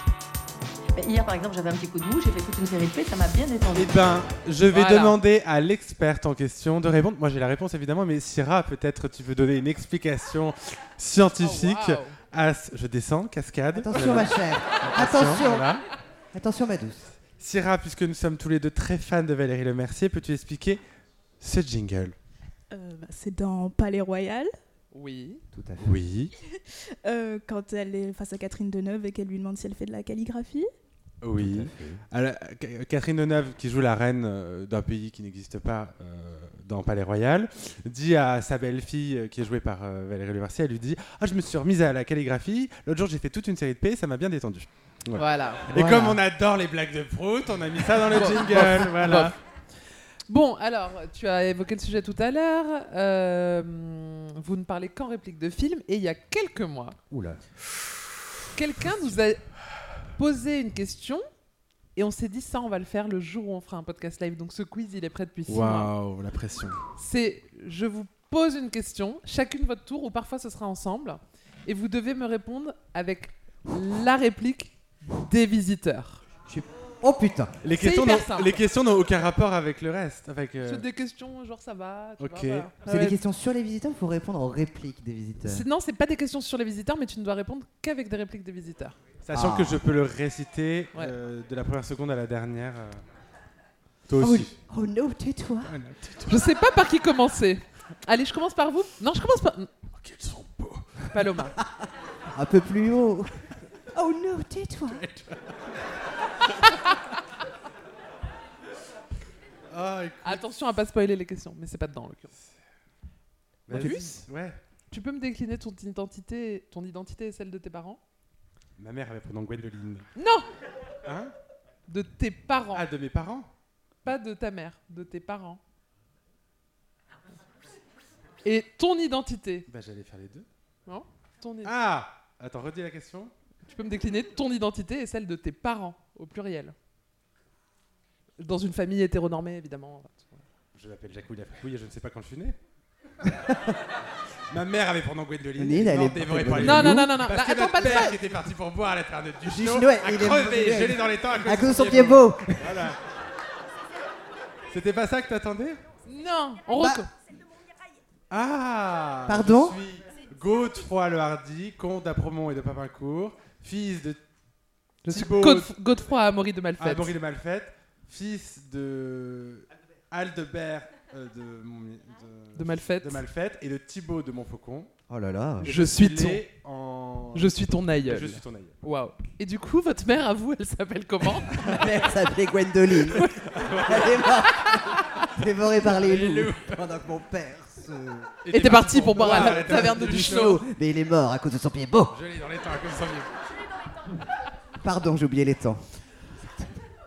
Hier, par exemple, j'avais un petit coup de mou, j'ai fait toute une série de faits, ça m'a bien détendu. Eh ben, je vais Voilà. demander à l'experte en question de répondre. Moi, j'ai la réponse évidemment, mais Syrah, peut-être tu veux donner une explication scientifique Oh, wow. As, je descends, cascade. Attention, ma chère. Attention. voilà. Attention, ma douce. Syrah, puisque nous sommes tous les deux très fans de Valérie Lemercier, peux-tu expliquer ce jingle Euh, bah, c'est dans Palais Royal. Oui. Tout à fait. Oui. Euh, quand elle est face à Catherine Deneuve et qu'elle lui demande si elle fait de la calligraphie. Oui. Alors, Catherine Deneuve, qui joue la reine euh, d'un pays qui n'existe pas euh, dans Palais Royal, dit à sa belle-fille, euh, qui est jouée par euh, Valérie Lemercier, elle lui dit Ah, je me suis remise à la calligraphie. L'autre jour, j'ai fait toute une série de P, ça m'a bien détendu. Voilà. Et Voilà. comme on adore les blagues de Prout, on a mis ça dans le jingle. voilà. Bon, alors, tu as évoqué le sujet tout à l'heure. Euh, vous ne parlez qu'en réplique de film. Et il y a quelques mois, Oula. quelqu'un nous a posé une question. Et on s'est dit, ça, on va le faire le jour où on fera un podcast live. Donc ce quiz, il est prêt depuis six mois. Waouh, la pression. C'est, je vous pose une question, chacune votre tour, ou parfois ce sera ensemble. Et vous devez me répondre avec la réplique des visiteurs. Oh putain. Les questions, hyper n'ont- simple. les questions n'ont aucun rapport avec le reste. Avec, euh, C'est des questions, genre ça va. tu Ok. vois, voilà. C'est Ouais. des questions sur les visiteurs, il faut répondre aux répliques des visiteurs. C'est- Non, c'est pas des questions sur les visiteurs, mais tu ne dois répondre qu'avec des répliques des visiteurs. Sachant Ah. que je peux le réciter Ouais. euh, de la première seconde à la dernière. euh. Toi Oh, aussi. oh non, tais-toi. Je sais pas par qui commencer. Allez, je commence par vous. Non, je commence par. Qu'ils sont beaux. Paloma. Un peu plus haut. Oh non, tais-toi. Ah, écoute. Attention à pas spoiler les questions, mais c'est pas dedans en l'occurrence. Vas-y. Plus Ouais. Tu peux me décliner ton identité, ton identité et celle de tes parents? Ma mère avait prénom Gwendoline. Non Hein? De tes parents. Ah, de mes parents? Pas de ta mère, de tes parents. Et ton identité Bah, j'allais faire les deux. Non ton i- Ah Attends, redis la question. Tu peux me décliner ton identité et celle de tes parents, au pluriel. Dans une famille hétéronormée, évidemment. Je m'appelle Jacouille Lafouille et je ne sais pas quand je suis né. Ma mère avait prénom Gwendoline. Gwendoline, elle est dévorée morte par les Non, non, non, non, non. Parce que attends, notre pas de père ça. qui était parti pour boire à la taverne de Du a il est- crevé, il est- gelé dans les temps à cause, à cause de son pied beau. Voilà. C'était pas ça que t'attendais? Non, on Bah, Ah Pardon? Je suis Godefroy le Hardy, comte d'Apremont et de Papincourt, fils de Je suis Thibaut Godef- Godefroy Amaury de Malfait. Amaury de Malfait, fils de Aldebert euh, de, mon- De Malfait et de Thibaut de Montfaucon. Oh là là. Je suis ton- en... Je suis ton aïeul. Je suis ton aïeul. Waouh. Et du coup, votre mère, à vous, elle s'appelle comment Ma mère s'appelait Gwendoline. Elle est morte. Dévorée par les loups. Pendant que mon père se... Et t'es parti pour boire à la taverne de. Duchenot. Mais il est mort à cause de son pied beau. Je l'ai dans les temps à cause de son vieux. Pardon, j'ai oublié les temps.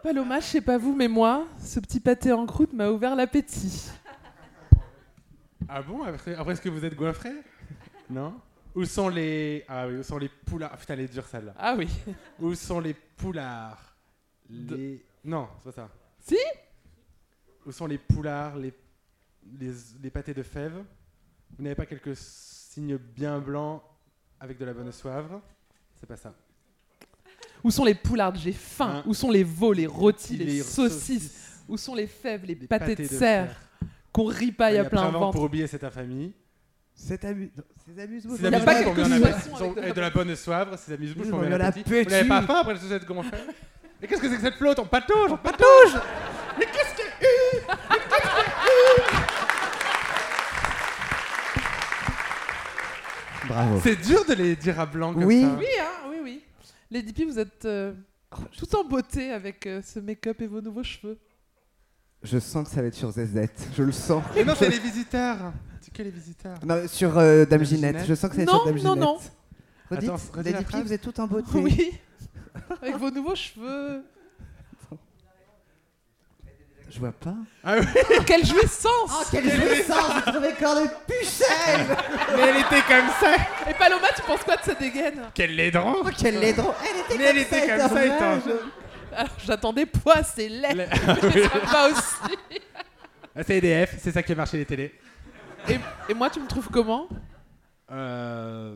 Paloma, je sais pas vous, mais moi, ce petit pâté en croûte m'a ouvert l'appétit. Ah bon après, après, est-ce que vous êtes goinfré? Non? Où sont les... Ah oui, où sont les poulards? Ah putain, elle est dure celle-là. Ah oui. Où sont les poulards? Les... Non, c'est pas ça. Si? Où sont les poulards, les, les, les pâtés de fèves? Vous n'avez pas quelques signes bien blancs avec de la bonne soivre? C'est pas ça. Où sont les poulardes J'ai faim. Hein Où sont les veaux, les rôtis, les, Les saucisses Où sont les fèves, les, pâtés, pâtés de serre Qu'on ripaille Et à plein avant, ventre. Pour oublier cette infamie. C'est amu... Ces amuse-bouches. Ces Il y a pas quelque avec de la et de la bonne soivre, ces amuse-bouches, Ils combien ont on en a la petit Vous n'avez pas faim après toute cette gonflée Mais qu'est-ce que c'est que cette flotte? On patauge, on patauge Mais qu'est-ce qu'il y a eu Mais qu'est-ce qu'il y a eu Bravo. C'est dur de les dire à blanc comme Oui. ça. Oui, hein, oui, oui. Lady P, vous êtes euh, tout en beauté avec euh, ce make-up et vos nouveaux cheveux. Je sens que ça va être sur ZZ. Je le sens. Mais non, c'est les visiteurs. C'est que les visiteurs. Non, sur euh, Dame Dame Ginette. Ginette. Je sens que ça va être Non, sur Dame non, Ginette. non. Redis la Lady P, vous êtes tout en beauté. Oui. avec vos nouveaux cheveux. Je vois pas. Ah oui. Quelle jouissance Oh, quelle jouissance Vous trouvez corps de pucelle Mais elle était comme ça Et Paloma, tu penses quoi de sa dégaine? Quel laidron Oh, quelle laidron Elle était Mais elle comme était ça, comme ça, étant- Alors j'attendais poids, c'est laid. Ça va aussi. Ah, C'est EDF, c'est ça qui a marché les télés. Et, et moi, tu me trouves comment? Euh...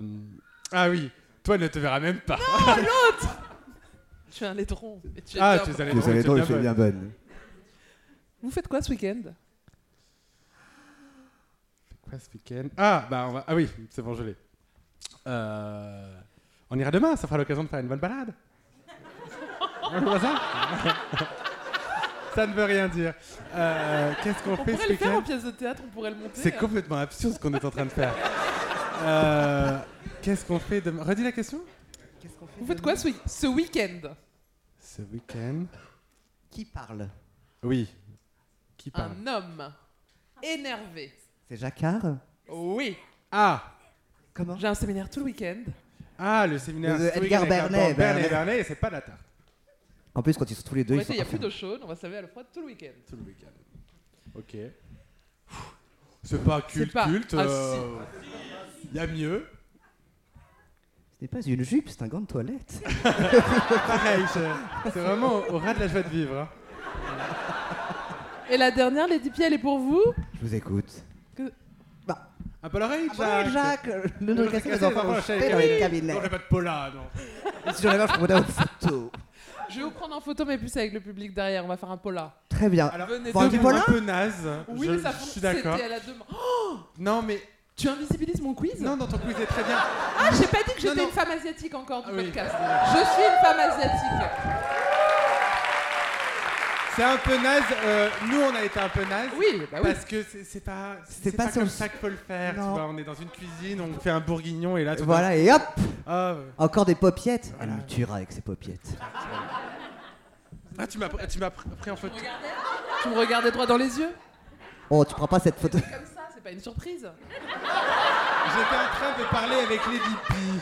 Ah oui, toi ne te verras même pas. Oh, l'autre Tu es un laidron. mais tu es Ah, bien tu es savez, tu es je suis bien bonne. Vous faites quoi ce week-end? Quoi ce week-end? Ah, bah on va... Ah oui, c'est bon, je l'ai. Euh... On ira demain, ça fera l'occasion de faire une bonne balade. On ça Ça ne veut rien dire. Euh, Qu'est-ce qu'on On fait pourrait ce le faire week-end? en pièce de théâtre, on pourrait le monter. C'est hein. complètement absurde ce qu'on est en train de faire. Euh, Qu'est-ce qu'on fait demain? Redis la question Vous faites quoi ce week-end? Ce week-end? Qui parle? Oui. Qui parle Un homme énervé. C'est Jacquard Oui. Ah Comment J'ai un séminaire tout le week-end. Ah, le séminaire Le historique Edgar avec Bernet, Bernet, Bernet. Bernet, et c'est pas la tarte. En plus, quand ils sont tous les deux, ils sont été, il n'y a plus d'eau chaude, on va se laver à la froide tout le week-end. Tout le week-end. Ok. C'est pas C'est culte, pas- culte. Ah, euh, Il y a mieux. Ce n'est pas une jupe, c'est un gant de toilette. Pareil, je- c'est vraiment au, au ras de la joie de vivre. hein. Et la dernière, Lady Pi, elle est pour vous Je vous écoute. Que- Un peu l'oreille, Ah bah oui, Jacques, le nom cassé, les enfants vont jeter dans les cabinets. Non, j'ai pas de pola, non. Si j'en avais un, je prendrais en photo. Je vais vous prendre en photo, mais plus avec le public derrière. On va faire un polar. Très bien. Alors, Venez Bon, un peu naze. Oui, je, mais ça je suis d'accord. C'était à la demande. Oh Non, mais. Tu invisibilises mon quiz Non, non, ton quiz est très bien. Ah, j'ai pas dit que j'étais une femme asiatique encore du Ah oui. podcast. Je suis une femme asiatique. C'est un peu naze. euh, nous, on a été un peu naze. Oui, bah oui. Parce que c'est pas, C'est pas comme ça qu'il faut le faire. Tu Non. vois, on est dans une cuisine, on fait un bourguignon et là. tout Voilà, et hop Ah, ouais. Encore des popiettes. Elle me tuera avec ses popiettes. Ah, tu m'as tu m'as pr- pris en photo. Tu me regardais droit dans les yeux Oh, tu prends pas cette photo. Comme ça, c'est pas une surprise. J'étais en train de parler avec Lady Pi.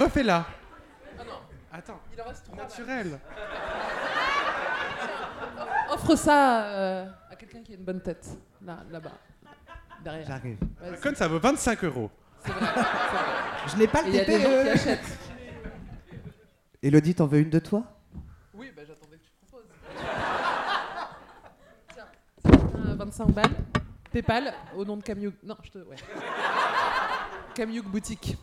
Refais-la. Ah non. Attends. Il en reste trois. Naturel. Offre ça euh, à quelqu'un qui a une bonne tête. Là, là-bas. Derrière. J'arrive. Vas-y. Con, ça vaut 25 euros. C'est vrai, c'est vrai. Je n'ai pas Et le il y a des gens qui TPE. achètent. Elodie, t'en veux une de toi? Oui, bah j'attendais que tu proposes. Tiens, un 25 balles. Paypal au nom de Camiouk. Non, je te. Ouais. Camiouk Boutique.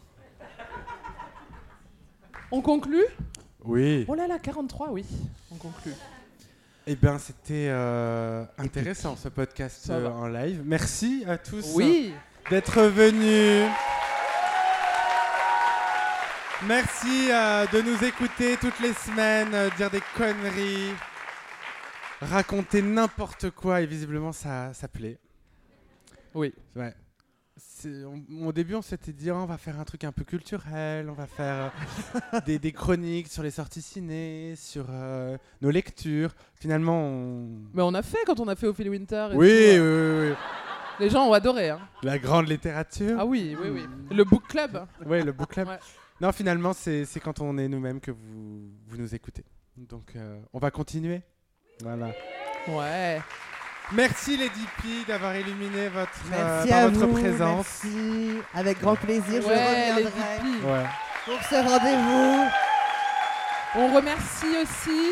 On conclut? Oui. Oh là là, 43, oui. On conclut. Eh bien, c'était euh, intéressant ce podcast euh, en live. Merci à tous Oui. d'être venus. Merci euh, de nous écouter toutes les semaines, dire des conneries, raconter n'importe quoi et visiblement ça, ça plaît. Oui. Ouais. On- au début, on s'était dit, oh, on va faire un truc un peu culturel, on va faire euh, des, des chroniques sur les sorties ciné, sur euh, nos lectures. Finalement, on... Mais on a fait quand on a fait Ophélie Winter. et Oui, tout, oui, euh, oui, oui. Les gens ont adoré. Hein. La grande littérature. Ah oui, oui, oui. Le book club. Oui, le book club. Ouais. Non, finalement, c'est c'est quand on est nous-mêmes que vous, vous nous écoutez. Donc, euh, on va continuer. Voilà. Ouais. Merci Lady P d'avoir illuminé votre, euh, Merci par à votre vous. présence. Merci. Avec grand plaisir, je Ouais, reviendrai Lady P. Ouais. pour ce rendez-vous. On remercie aussi.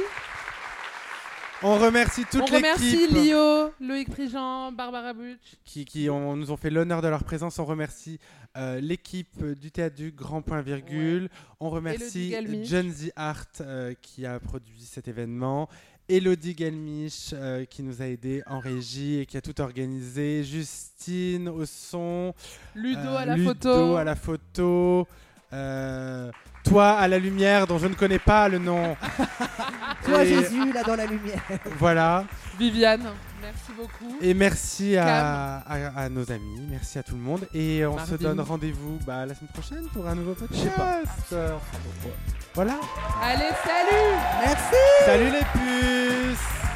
On remercie toute on remercie l'équipe Lio, Loïc Prigent, Barbara Butch. qui, qui ont- nous ont fait l'honneur de leur présence. On remercie euh, l'équipe du Théâtre du Grand Point Virgule. On remercie. John The Art euh, qui a produit cet événement. Elodie Galmiche euh, qui nous a aidés en régie et qui a tout organisé. Justine au son. Ludo euh, à la Ludo photo. à la photo. euh, toi à la lumière dont je ne connais pas le nom. Toi, Et Jésus, là dans la lumière. Voilà. Viviane, merci beaucoup. Et merci à, à- à nos amis, merci à tout le monde. Et on se donne rendez-vous bah, la semaine prochaine pour un nouveau podcast. pas. Voilà. Allez, salut Merci. Salut les putes